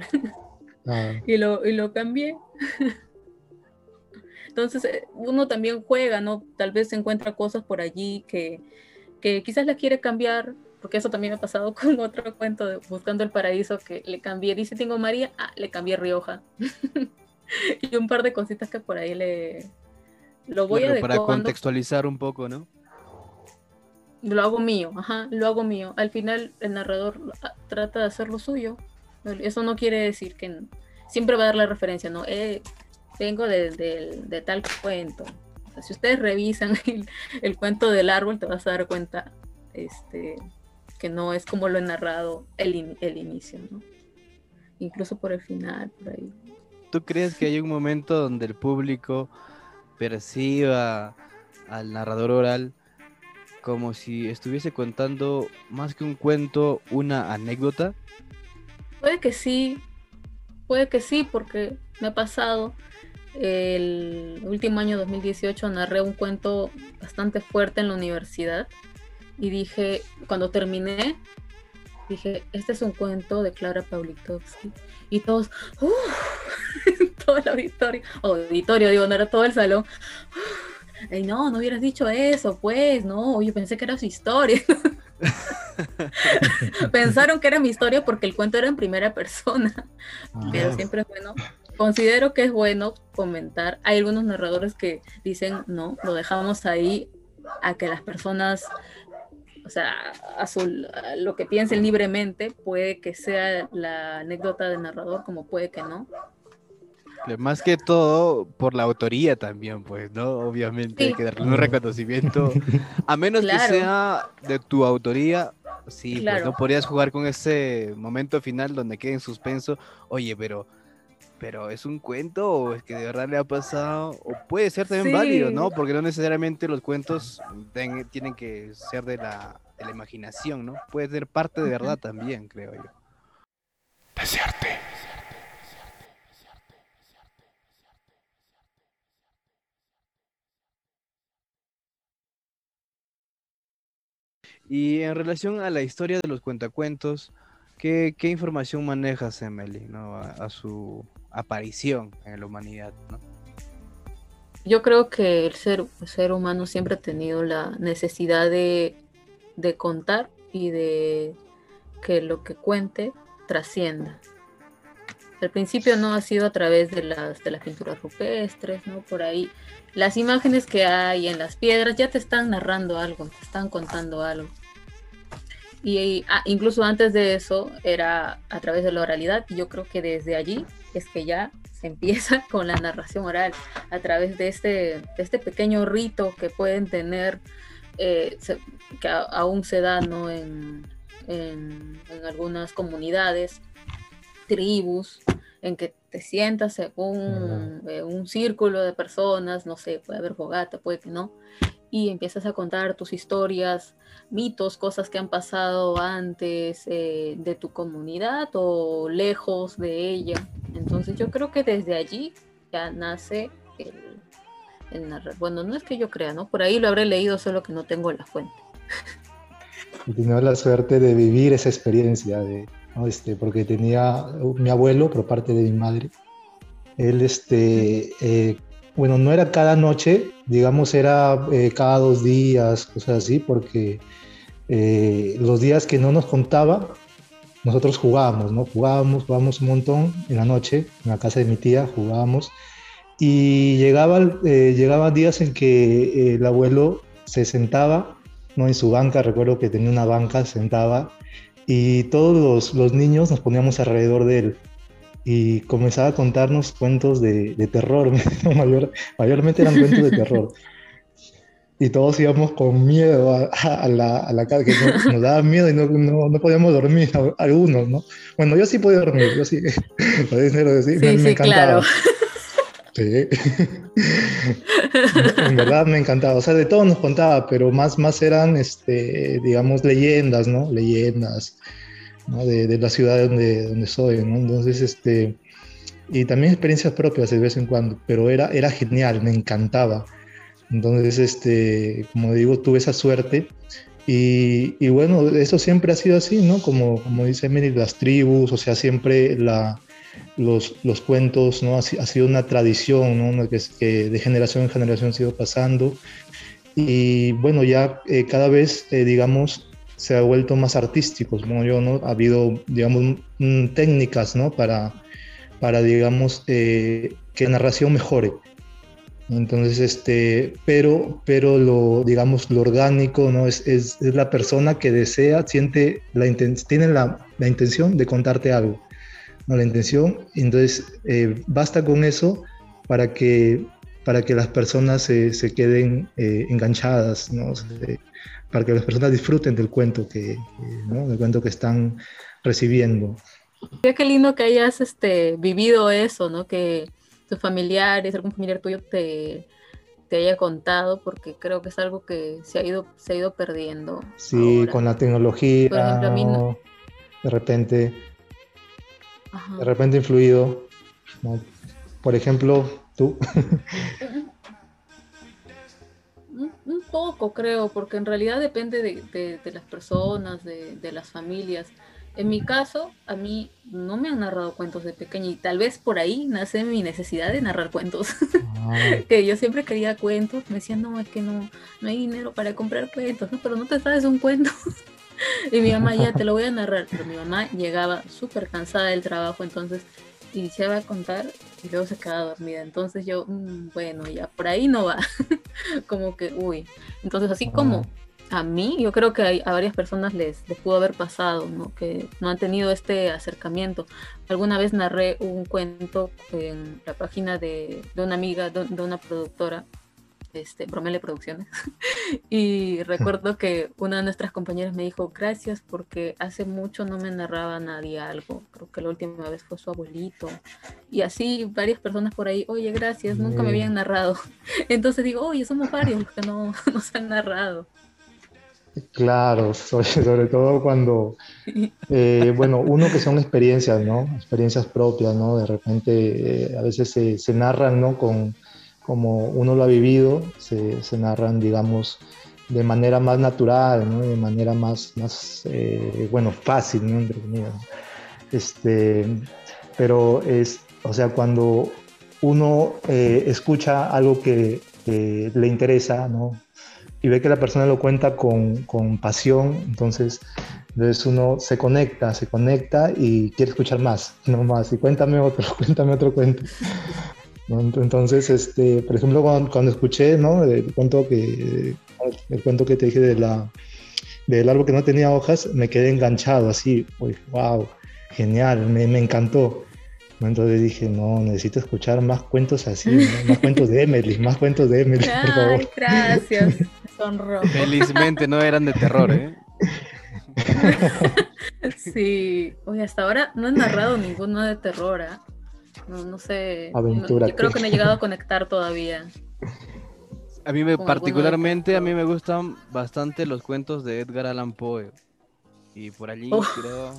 Ah. y, lo, y lo cambié. Entonces eh, uno también juega, ¿no? Tal vez se encuentra cosas por allí que, que quizás la quiere cambiar, porque eso también me ha pasado con otro cuento de Buscando el Paraíso, que le cambié, dice tengo María, ah, le cambié Rioja. y un par de cositas que por ahí le... Lo voy a Para contextualizar un poco, ¿no? Lo hago mío, ajá, lo hago mío. Al final el narrador ah, trata de hacer lo suyo. Eso no quiere decir que siempre va a dar la referencia, ¿no? Eh, vengo de, tal cuento. si ustedes revisan el, cuento del árbol, te vas a dar cuenta este, que no es como lo he narrado el, el inicio, ¿no? Incluso por el final, por ahí. ¿Tú crees que hay un momento donde el público perciba al narrador oral como si estuviese contando más que un cuento, una anécdota? Puede que sí, puede que sí, porque me ha pasado. El último año 2018 narré un cuento bastante fuerte en la universidad y dije, cuando terminé, dije, este es un cuento de Clara Pawlikowski. Y todos, todo el auditorio, auditorio, digo, no era todo el salón, Ay, no, no hubieras dicho eso, pues, no, yo pensé que era su historia. Pensaron que era mi historia porque el cuento era en primera persona, pero siempre es bueno. Considero que es bueno comentar. Hay algunos narradores que dicen, no, lo dejamos ahí a que las personas, o sea, a, lo que piensen libremente, puede que sea la anécdota del narrador, como puede que no. Más que todo por la autoría también, pues, ¿no? Obviamente hay que darle un reconocimiento. A menos que sea de tu autoría, sí, pues no podrías jugar con ese momento final donde quede en suspenso. Oye, pero, pero ¿es un cuento o es que de verdad le ha pasado? O puede ser también válido, ¿no? Porque no necesariamente los cuentos tienen que ser de la la imaginación, ¿no? Puede ser parte de verdad también, creo yo. Deserte. Y en relación a la historia de los cuentacuentos, ¿qué, información manejas, Emily, a, su aparición en la humanidad? Yo creo que el ser, ser humano siempre ha tenido la necesidad de, de contar y de que lo que cuente trascienda. Al principio no ha sido a través de las, de las pinturas rupestres, ¿no? Por ahí. Las imágenes que hay en las piedras ya te están narrando algo, te están contando algo. Y ah, incluso antes de eso era a través de la oralidad. Y yo creo que desde allí es que ya se empieza con la narración oral, a través de este, de este pequeño rito que pueden tener, eh, que aún se da ¿no? en, en, algunas comunidades, tribus, en que te sientas en un, eh, un, círculo de personas, no sé, puede haber fogata, puede que no, y empiezas a contar tus historias, mitos, cosas que han pasado antes eh, de tu comunidad o lejos de ella. Entonces yo creo que desde allí ya nace el, el narrar. Bueno, no es que yo crea, ¿no? Por ahí lo habré leído, solo que no tengo la fuente. Y la suerte de vivir esa experiencia, de, este, porque tenía mi abuelo, por parte de mi madre, él, este, eh, bueno, no era cada noche, digamos, era eh, cada dos días, cosas así, porque eh, los días que no nos contaba, nosotros jugábamos, ¿no? Jugábamos, jugábamos un montón en la noche, en la casa de mi tía, jugábamos. Y llegaba, llegaban días en que el abuelo se sentaba ¿no? en su banca, recuerdo que tenía una banca, sentaba, y todos los, los niños nos poníamos alrededor de él y comenzaba a contarnos cuentos de, de terror, Mayor, mayormente eran cuentos de terror. Y todos íbamos con miedo a, a, la, a la casa, que nos, daba miedo y no, no, no, podíamos dormir, algunos, ¿no? Bueno, yo sí podía dormir, yo sí, sí, me, me, encantaba. Claro. Sí. en verdad me encantaba. O sea, de todo nos contaba, pero más, más eran, este, digamos, leyendas, ¿no? Leyendas ¿no? de, de, la ciudad donde, donde soy, ¿no? Entonces, este, y también experiencias propias de vez en cuando, pero era, era genial, me encantaba. Entonces, este, como digo, tuve esa suerte. Y, y bueno, eso siempre ha sido así, ¿no? Como, como dice Emily, las tribus, o sea, siempre la, los, los cuentos, ¿no? Ha, sido una tradición, ¿no? Que, de generación en generación ha sido pasando. Y bueno, ya eh, cada vez, eh, digamos, se ha vuelto más artísticos, ¿no? Yo, ¿no? Ha habido, digamos, técnicas, ¿no? Para, para digamos, eh, que la narración mejore. Entonces, este, pero, pero lo, digamos, lo orgánico, ¿no? Es, es, es la persona que desea, siente, la tiene la, la intención de contarte algo la intención. Entonces, eh, basta con eso para que, para que las personas se, se queden eh, enganchadas, ¿no? para que las personas disfruten del cuento que, ¿no? del cuento que están recibiendo. Qué lindo que hayas este, vivido eso, ¿no? Que tus familiares, algún familiar tuyo te, te haya contado, porque creo que es algo que se ha ido, se ha ido perdiendo. Sí, con la tecnología. Por ejemplo, a mí no... De repente de repente influido. Por ejemplo, tú. Un poco, creo, porque en realidad depende de, las personas, de, las familias. En mi caso, a mí no me han narrado cuentos de pequeña y tal vez por ahí nace mi necesidad de narrar cuentos. Ah. que yo siempre quería cuentos, me decían, no, es que no, no hay dinero para comprar cuentos, ¿no? pero no te sabes un cuento. y mi mamá ya te lo voy a narrar, pero mi mamá llegaba súper cansada del trabajo, entonces iniciaba a contar y luego se quedaba dormida. Entonces yo, mmm, bueno, ya por ahí no va. como que, uy. Entonces así como a mí, yo creo que a varias personas les, les pudo haber pasado, ¿no? Que no han tenido este acercamiento. Alguna vez narré un cuento en la página de, de una amiga, de, de una productora, este, Bromele Producciones. y recuerdo que una de nuestras compañeras me dijo, gracias porque hace mucho no me narraba nadie algo. Creo que la última vez fue su abuelito. Y así varias personas por ahí, oye, gracias, nunca me habían narrado. Entonces digo, oye, somos varios los que no nos han narrado. Claro, sobre, todo cuando, eh, bueno, uno que son experiencias, ¿no? Experiencias propias, ¿no? De repente eh, a veces se, se, narran, ¿no? Con, como uno lo ha vivido, se, se narran, digamos, de manera más natural. De manera más, más eh, bueno, fácil, ¿no? Entre Este, pero es, o sea, cuando uno escucha algo que, que le interesa, ¿no? y ve que la persona lo cuenta con, con pasión, entonces, entonces uno se conecta, se conecta y quiere escuchar más, no más, y cuéntame otro, cuéntame otro cuento. Entonces, este, por ejemplo, cuando, escuché ¿no? el, cuento que, el cuento que te dije de la, del árbol que no tenía hojas, me quedé enganchado así, wow, genial, me, me encantó. Entonces dije, no, necesito escuchar más cuentos así, más cuentos de Emily, más cuentos de Emily, por favor. Gracias. Felizmente no eran de terror, ¿eh? sí, oye, hasta ahora no he narrado ninguno de terror, ¿eh? No, sé. Aventura. yo creo que no he llegado a conectar todavía. A mí me, particularmente, a mí me gustan bastante los cuentos de Edgar Allan Poe. Y por allí oh. creo,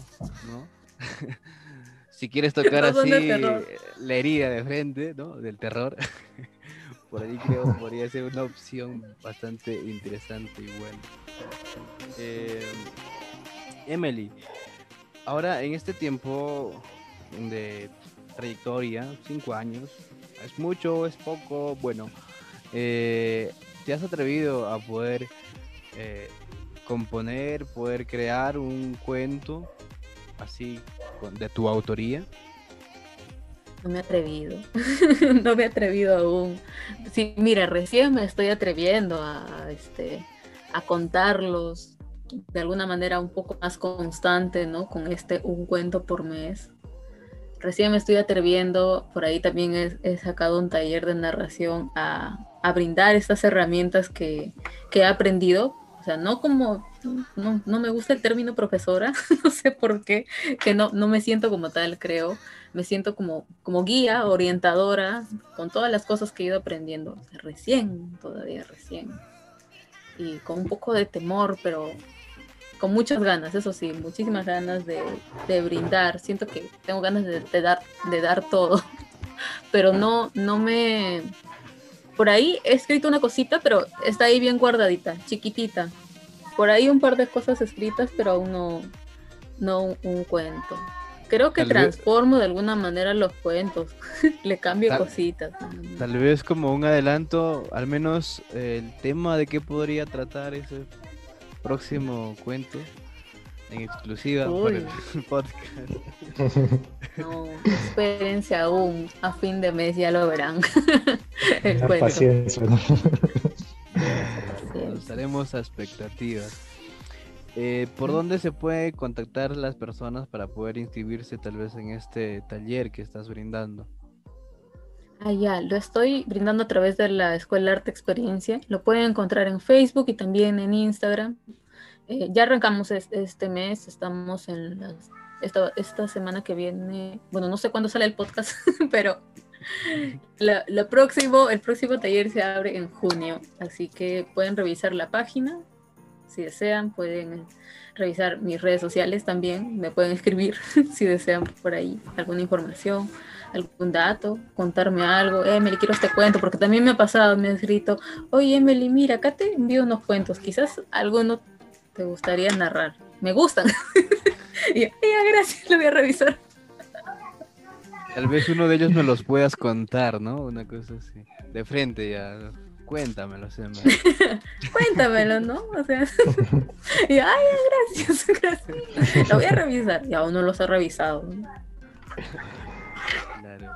¿no? si quieres tocar así la herida de frente, ¿no? Del terror. por ahí creo que podría ser una opción bastante interesante y buena. Eh, Emily, ahora en este tiempo de trayectoria, cinco años, ¿es mucho, es poco? Bueno, eh, ¿te has atrevido a poder eh, componer, poder crear un cuento así de tu autoría? No me he atrevido. no me he atrevido aún. Sí, mira, recién me estoy atreviendo a, este, a contarlos de alguna manera un poco más constante, ¿no? Con este un cuento por mes. Recién me estoy atreviendo, por ahí también he, sacado un taller de narración a, a brindar estas herramientas que, que, he aprendido. O sea, no como, no, no me gusta el término profesora, no sé por qué, que no, no me siento como tal, creo, me siento como, como guía, orientadora, con todas las cosas que he ido aprendiendo, recién, todavía recién, y con un poco de temor, pero con muchas ganas, eso sí, muchísimas ganas de, brindar, siento que tengo ganas de, dar, de dar todo, pero no, no me... Por ahí he escrito una cosita, pero está ahí bien guardadita, chiquitita. Por ahí un par de cosas escritas, pero aún no, no un cuento. Creo que transformo de alguna manera los cuentos, le cambio cositas. Tal vez como un adelanto, al menos el tema de qué podría tratar ese próximo cuento en exclusiva por el podcast. No, espérense aún, a fin de mes ya lo verán. el Paciencia. Estaremos a expectativas. Eh, ¿Por dónde se puede contactar las personas para poder inscribirse tal vez en este taller que estás brindando? Ah, ya, lo estoy brindando a través de la Escuela Arte Experiencia. Lo pueden encontrar en Facebook y también en Instagram. Eh, ya arrancamos este mes, estamos en esta, semana que viene, bueno, no sé cuándo sale el podcast, pero próximo, el próximo taller se abre en junio, así que pueden revisar la página si desean, pueden revisar mis redes sociales también, me pueden escribir si desean por ahí alguna información, algún dato, contarme algo. Emily, quiero este cuento, porque también me ha pasado, me ha escrito, oye Emily, mira, acá te envío unos cuentos, quizás alguno te gustaría narrar. Me gustan. y ya, gracias, lo voy a revisar. Tal vez uno de ellos me los puedas contar, ¿no? Una cosa así. De frente ya. Cuéntamelo, Cuéntamelo, ¿no? O sea, y, ay, gracias, gracias. Lo voy a revisar. Y aún no los he revisado. Claro.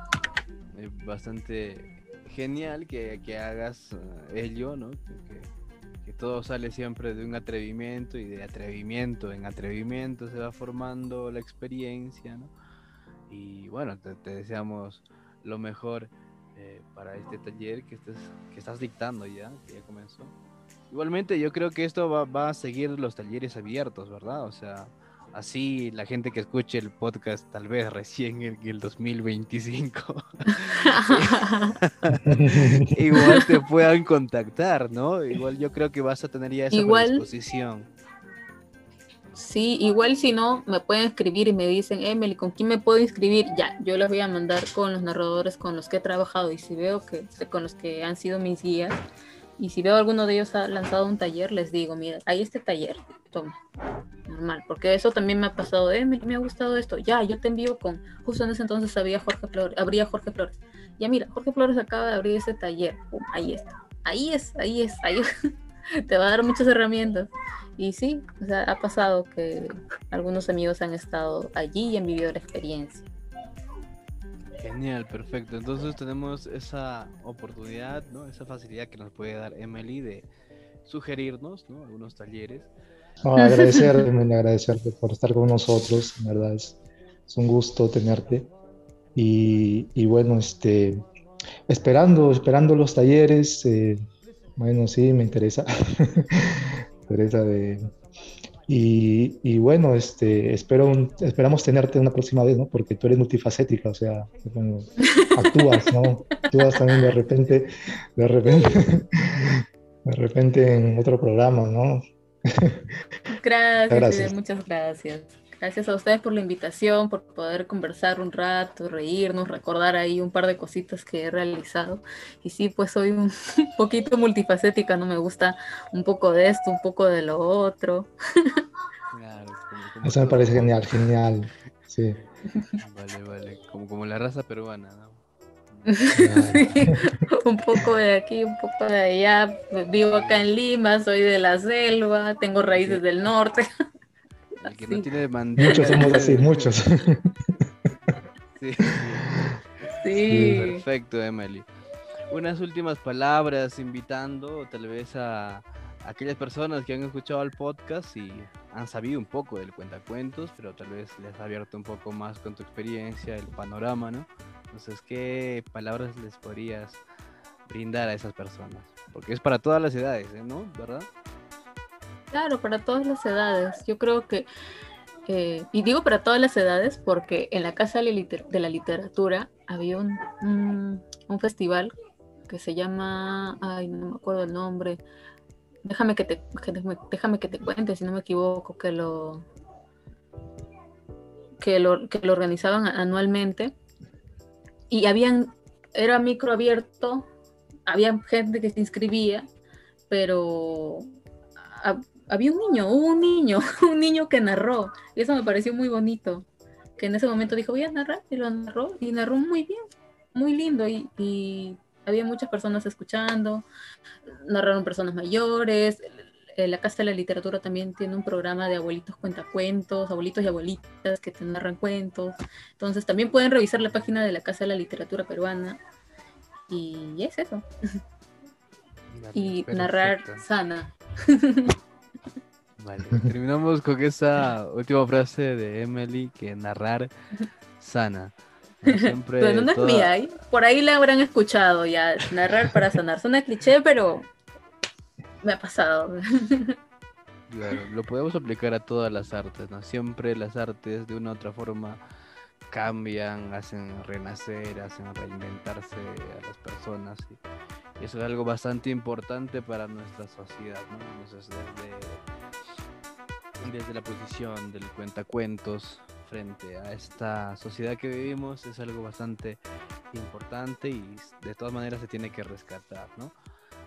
Es bastante genial que, hagas eh, ello, ¿no? Que, todo sale siempre de un atrevimiento y de atrevimiento en atrevimiento se va formando la experiencia, ¿no? Y bueno, te deseamos lo mejor eh, para este taller que, estás, que estás dictando ya, que ya comenzó. Igualmente yo creo que esto va, va, a seguir los talleres abiertos, ¿verdad? O sea, Así la gente que escuche el podcast tal vez recién en el 2025 igual te puedan contactar, ¿no? Igual yo creo que vas a tener ya esa igual, predisposición. Sí, igual si no, me pueden escribir y me dicen, Emily, ¿con quién me puedo inscribir? Ya, yo los voy a mandar con los narradores con los que he trabajado y si veo que con los que han sido mis guías y si veo alguno de ellos ha lanzado un taller, les digo, mira, hay este taller, toma, normal, porque eso también me ha pasado, eh, me, me, ha gustado esto, ya, yo te envío con, justo en ese entonces había Jorge Flores, habría Jorge Flores, ya mira, Jorge Flores acaba de abrir ese taller, ahí está, ahí es, ahí es, ahí te va a dar muchas herramientas. Y sí, o sea, ha pasado que algunos amigos han estado allí y han vivido la experiencia. Genial, perfecto. Entonces tenemos esa oportunidad, ¿no? Esa facilidad que nos puede dar Emily de sugerirnos, ¿no? Algunos talleres. No, agradecer, Emily, agradecerte por estar con nosotros. En verdad es, un gusto tenerte. Y, y, bueno, este, esperando, esperando los talleres. Eh, bueno, sí, me interesa. me interesa de y, bueno, este, espero esperamos tenerte una próxima vez, ¿no? Porque tú eres multifacética, o sea, actúas, ¿no? Actúas también de repente, de repente, de repente en otro programa, ¿no? Gracias, muchas gracias. Gracias a ustedes por la invitación, por poder conversar un rato, reírnos, recordar ahí un par de cositas que he realizado. Y sí, pues soy un poquito multifacética, ¿no? Me gusta un poco de esto, un poco de lo otro. Eso me parece genial, genial. Sí. Vale, vale. Como, como la raza peruana, ¿no? un poco de aquí, un poco de allá. Vivo acá en Lima, soy de la selva, tengo raíces del norte. Muchos somos así, muchos. sí. sí. Perfecto, Emily. Unas últimas palabras invitando tal vez a aquellas personas que han escuchado el podcast y han sabido un poco del cuentacuentos, pero tal vez les ha abierto un poco más con tu experiencia, el panorama, ¿no? Entonces, ¿qué palabras les podrías brindar a esas personas? Porque es para todas las edades, ¿eh? ¿no? ¿Verdad? Claro, para todas las edades. Yo creo que, eh, y digo para todas las edades porque en la Casa de la Literatura había un, festival que se llama, ay, no me acuerdo el nombre, déjame que te, déjame que te cuente, si no me equivoco, que lo, que lo, que lo organizaban anualmente y habían, era micro abierto, había gente que se inscribía, pero había un niño, un niño, un niño que narró. Y eso me pareció muy bonito. Que en ese momento dijo, voy a narrar, y lo narró, y narró muy bien, muy lindo. Y, había muchas personas escuchando, narraron personas mayores. La Casa de la Literatura también tiene un programa de abuelitos cuentacuentos, abuelitos y abuelitas que te narran cuentos. Entonces también pueden revisar la página de la Casa de la Literatura Peruana. Y es eso. y narrar sana. Vale, terminamos con esa última frase de Emily que narrar sana. Siempre no es mía, ¿eh? por ahí la habrán escuchado ya, narrar para sanar. Suena cliché, pero me ha pasado. Claro, lo podemos aplicar a todas las artes, ¿no? Siempre las artes de una u otra forma cambian, hacen renacer, hacen reinventarse a las personas. Y eso es algo bastante importante para nuestra sociedad, ¿no? Desde desde la posición del cuentacuentos frente a esta sociedad que vivimos es algo bastante importante y de todas maneras se tiene que rescatar, ¿no?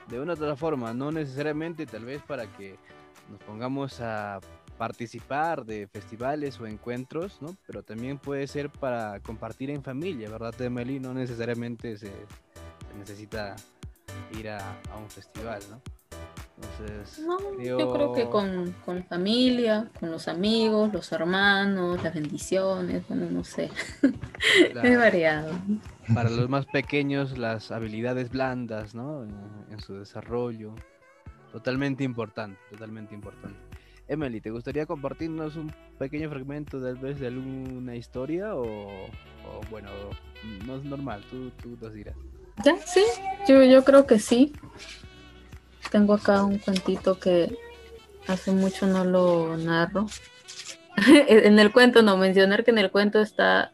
De una u otra forma, no necesariamente tal vez para que nos pongamos a participar de festivales o encuentros, ¿no? Pero también puede ser para compartir en familia, ¿verdad, Emily? No necesariamente se, necesita ir a, a un festival, ¿no? no, yo creo que con, con, familia, con los amigos, los hermanos, las bendiciones, bueno, no sé. es variado. Para los más pequeños, las habilidades blandas, ¿no? En, su desarrollo. Totalmente importante, totalmente importante. Emily, ¿te gustaría compartirnos un pequeño fragmento tal vez de alguna historia o, bueno, no es normal, tú, tú nos dirás. Ya, sí, yo, yo creo que sí. Tengo acá un cuentito que hace mucho no lo narro. en el cuento no, mencionar que en el cuento está,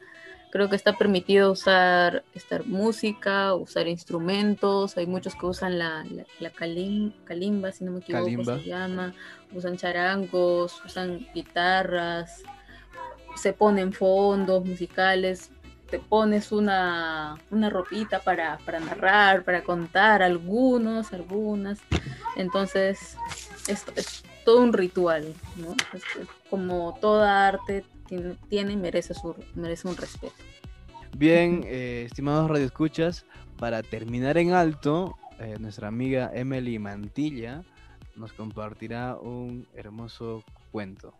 creo que está permitido usar estar música, usar instrumentos, hay muchos que usan la, la, kalimba, si no me equivoco, se llama, usan charangos, usan guitarras, se ponen fondos musicales, te pones una, ropita para, narrar, para contar, algunos, algunas. Entonces, es, es todo un ritual, ¿no? como toda arte tiene, y merece, su, merece un respeto. Bien, eh, estimados radioescuchas, para terminar en alto, eh, nuestra amiga Emily Mantilla nos compartirá un hermoso cuento.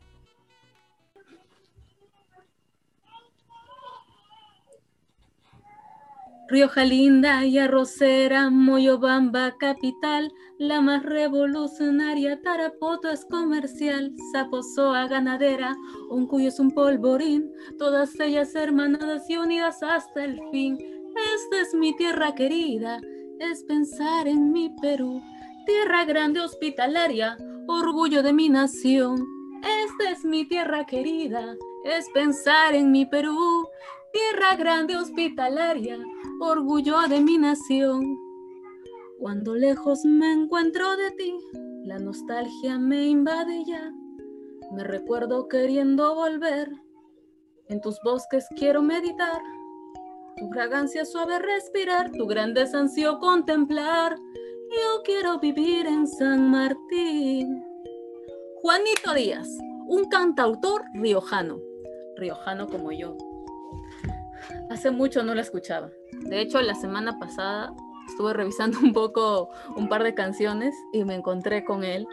Rioja linda y arrocera, Moyobamba capital, la más revolucionaria, Tarapoto es comercial, Zapozoa ganadera, cuyo es un polvorín, todas ellas hermanadas y unidas hasta el fin. Esta es mi tierra querida, es pensar en mi Perú, tierra grande hospitalaria, orgullo de mi nación. Esta es mi tierra querida, es pensar en mi Perú, tierra grande hospitalaria, orgullo de mi nación. Cuando lejos me encuentro de ti, la nostalgia me invade ya. Me recuerdo queriendo volver, en tus bosques quiero meditar. Tu fragancia suave respirar, tu grande ansio contemplar. Yo quiero vivir en San Martín. Juanito Díaz, un cantautor riojano, riojano como yo. Hace mucho no la escuchaba. De hecho, la semana pasada estuve revisando un poco un par de canciones y me encontré con él.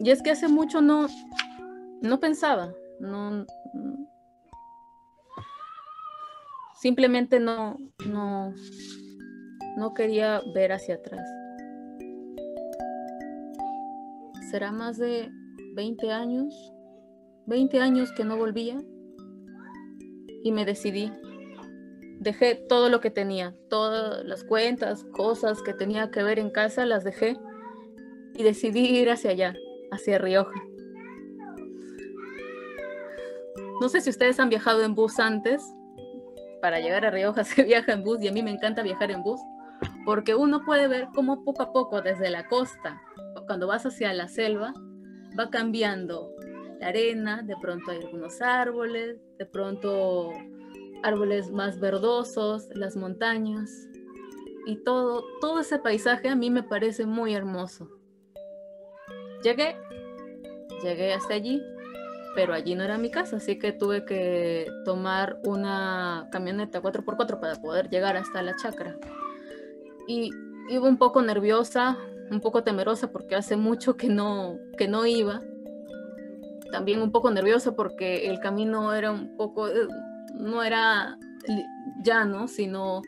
Y es que hace mucho no, no pensaba, no, simplemente no, no, no quería ver hacia atrás. ¿Será más de 20 años? 20 años que no volvía y me decidí. Dejé todo lo que tenía, todas las cuentas, cosas que tenía que ver en casa, las dejé y decidí ir hacia allá, hacia Rioja. No sé si ustedes han viajado en bus antes. Para llegar a Rioja se viaja en bus y a mí me encanta viajar en bus porque uno puede ver cómo poco a poco desde la costa, cuando vas hacia la selva, va cambiando arena, de pronto hay algunos árboles, de pronto árboles más verdosos, las montañas y todo, todo ese paisaje a mí me parece muy hermoso. Llegué, llegué hasta allí, pero allí no era mi casa, así que tuve que tomar una camioneta 4x4 para poder llegar hasta la chacra. Y iba un poco nerviosa, un poco temerosa porque hace mucho que no, que no iba también un poco nerviosa porque el camino era un poco, eh, no era llano, sino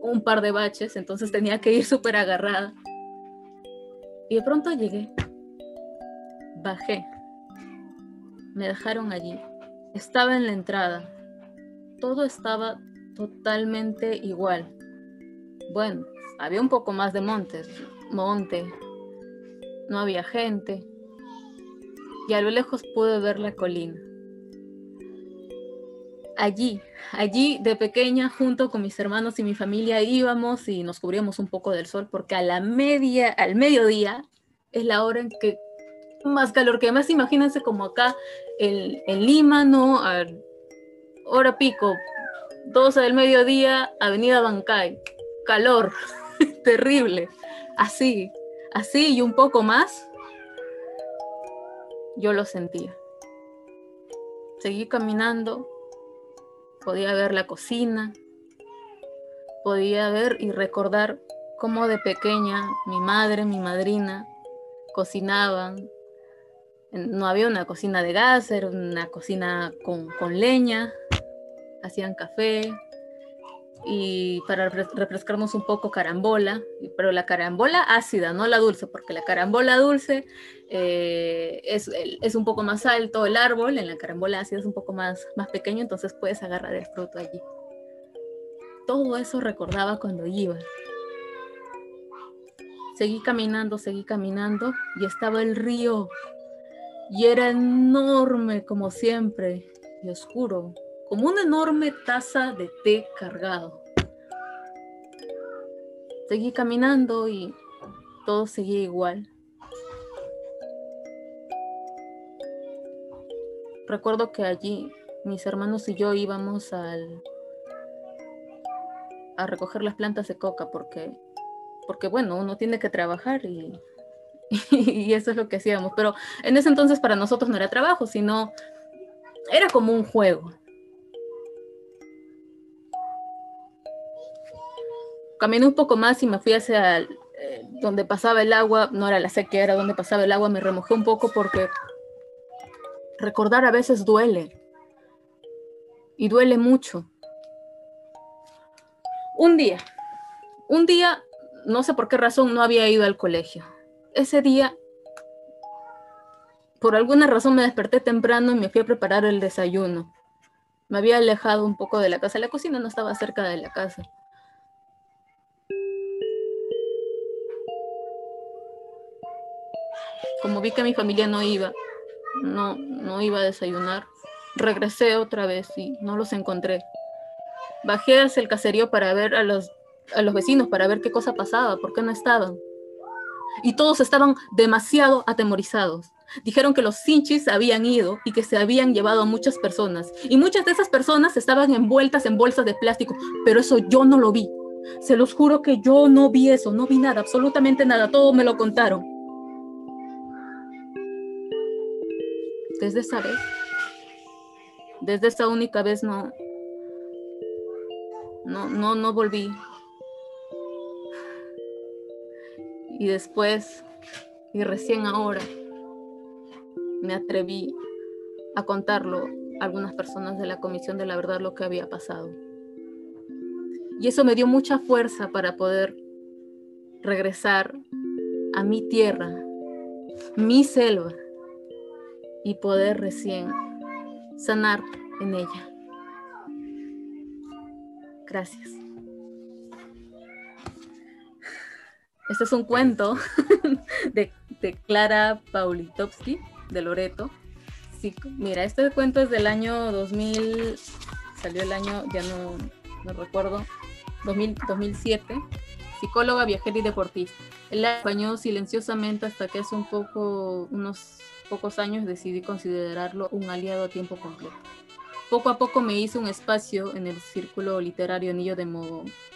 un par de baches, entonces tenía que ir súper agarrada. Y de pronto llegué, bajé, me dejaron allí, estaba en la entrada, todo estaba totalmente igual. Bueno, había un poco más de montes, monte, no había gente, y a lo lejos pude ver la colina. Allí, allí de pequeña, junto con mis hermanos y mi familia, íbamos y nos cubríamos un poco del sol, porque a la media, al mediodía, es la hora en que más calor que más imagínense como acá en, Lima, ¿no? Hora pico, 12 del mediodía, Avenida Bancay, calor, terrible, así, así y un poco más, yo lo sentía. Seguí caminando, podía ver la cocina, podía ver y recordar cómo de pequeña mi madre, mi madrina cocinaban. No había una cocina de gas, era una cocina con, con leña, hacían café, y para refrescarnos un poco carambola, pero la carambola ácida, no la dulce, porque la carambola dulce eh, es, es, un poco más alto el árbol, en la carambola ácida es un poco más, más pequeño, entonces puedes agarrar el fruto allí. Todo eso recordaba cuando iba. Seguí caminando, seguí caminando y estaba el río. y era enorme como siempre y oscuro, como una enorme taza de té cargado. Seguí caminando y todo seguía igual. Recuerdo que allí mis hermanos y yo íbamos al, a recoger las plantas de coca porque, porque bueno, uno tiene que trabajar y, y eso es lo que hacíamos. Pero en ese entonces para nosotros no era trabajo, sino era como un juego. Caminé un poco más y me fui hacia eh, donde pasaba el agua, no era la sequía, era donde pasaba el agua, me remojé un poco porque recordar a veces duele. Y duele mucho. Un día, un día, no sé por qué razón, no había ido al colegio. Ese día, por alguna razón me desperté temprano y me fui a preparar el desayuno. Me había alejado un poco de la casa. La cocina no estaba cerca de la casa. Como vi que mi familia no iba, no, no iba a desayunar, regresé otra vez y no los encontré. Bajé hacia el caserío para ver a los, a los vecinos, para ver qué cosa pasaba, por qué no estaban. Y todos estaban demasiado atemorizados. Dijeron que los cinchis habían ido y que se habían llevado a muchas personas. Y muchas de esas personas estaban envueltas en bolsas de plástico, pero eso yo no lo vi. Se los juro que yo no vi eso, no vi nada, absolutamente nada, todo me lo contaron. Desde esa vez, desde esa única vez no, no, no, volví. Y después, y recién ahora, me atreví a contarlo a algunas personas de la Comisión de la Verdad lo que había pasado. Y eso me dio mucha fuerza para poder regresar a mi tierra, mi selva, y poder recién sanar en ella. Gracias. Este es un cuento de, Clara Paulitovsky de Loreto. Sí, mira, este cuento es del año 2000, salió el año, ya no, no recuerdo, 2000, 2007. Psicóloga, viajera y deportista. Él la acompañó silenciosamente hasta que hace un poco, unos pocos años decidí considerarlo un aliado a tiempo completo. Poco a poco me hice un espacio en el círculo literario Anillo de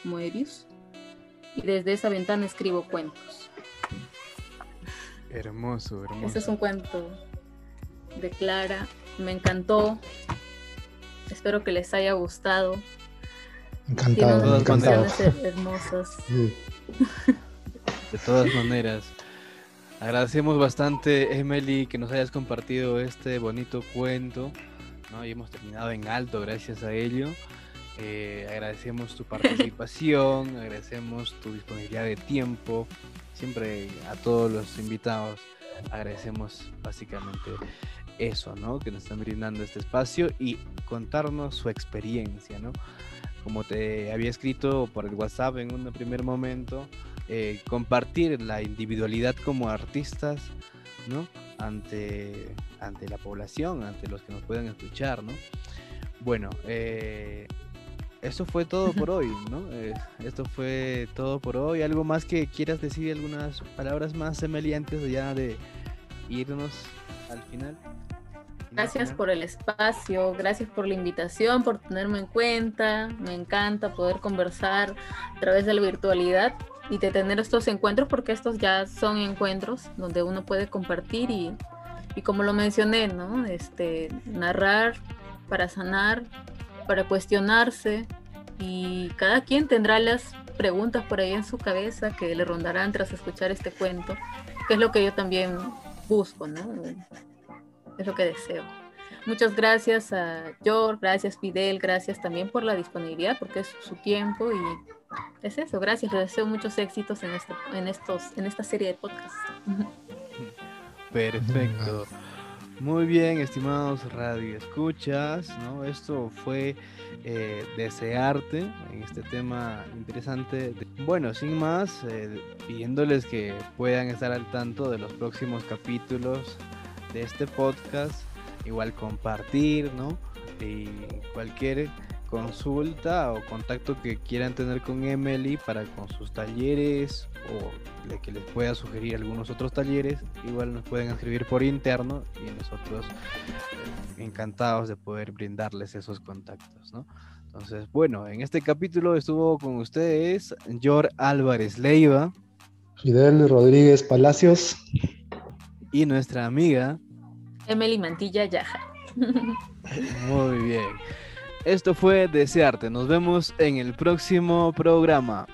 Moebius y desde esa ventana escribo cuentos. Hermoso, hermoso. Este es un cuento de Clara. Me encantó. Espero que les haya gustado. Encantado, encantado. hermosas. De todas maneras, agradecemos bastante, Emily, que nos hayas compartido este bonito cuento. Y hemos terminado en alto gracias a ello. Eh, agradecemos tu participación, agradecemos tu disponibilidad de tiempo. Siempre a todos los invitados agradecemos básicamente eso, ¿no? Que nos están brindando este espacio y contarnos su experiencia, ¿no? Como te había escrito por el WhatsApp en un primer momento, eh, compartir la individualidad como artistas, ¿no? Ante, ante la población, ante los que nos puedan escuchar, ¿no? Bueno, eh, eso fue todo por hoy, ¿no? Eh, esto fue todo por hoy. ¿Algo más que quieras decir? ¿Algunas palabras más, Emily, antes ya de irnos al final? Gracias por el espacio, gracias por la invitación, por tenerme en cuenta. Me encanta poder conversar a través de la virtualidad y de tener estos encuentros, porque estos ya son encuentros donde uno puede compartir y, y como lo mencioné, ¿no? Este, narrar para sanar, para cuestionarse y cada quien tendrá las preguntas por ahí en su cabeza que le rondarán tras escuchar este cuento, que es lo que yo también busco, ¿no? Es lo que deseo. Muchas gracias a George, gracias Fidel, gracias también por la disponibilidad, porque es su tiempo y es eso, gracias, les deseo muchos éxitos en, este, en, estos, en esta serie de podcasts. Perfecto. Muy bien, estimados radio escuchas, ¿no? Esto fue eh, desearte en este tema interesante. Bueno, sin más, eh, pidiéndoles que puedan estar al tanto de los próximos capítulos de este podcast, igual compartir, ¿no? Y cualquier consulta o contacto que quieran tener con Emily para con sus talleres o de que les pueda sugerir algunos otros talleres, igual nos pueden escribir por interno y nosotros eh, encantados de poder brindarles esos contactos, ¿no? Entonces, bueno, en este capítulo estuvo con ustedes Jor Álvarez Leiva, Fidel Rodríguez Palacios y nuestra amiga Emily Mantilla Yaja. Muy bien. Esto fue Desearte. Nos vemos en el próximo programa.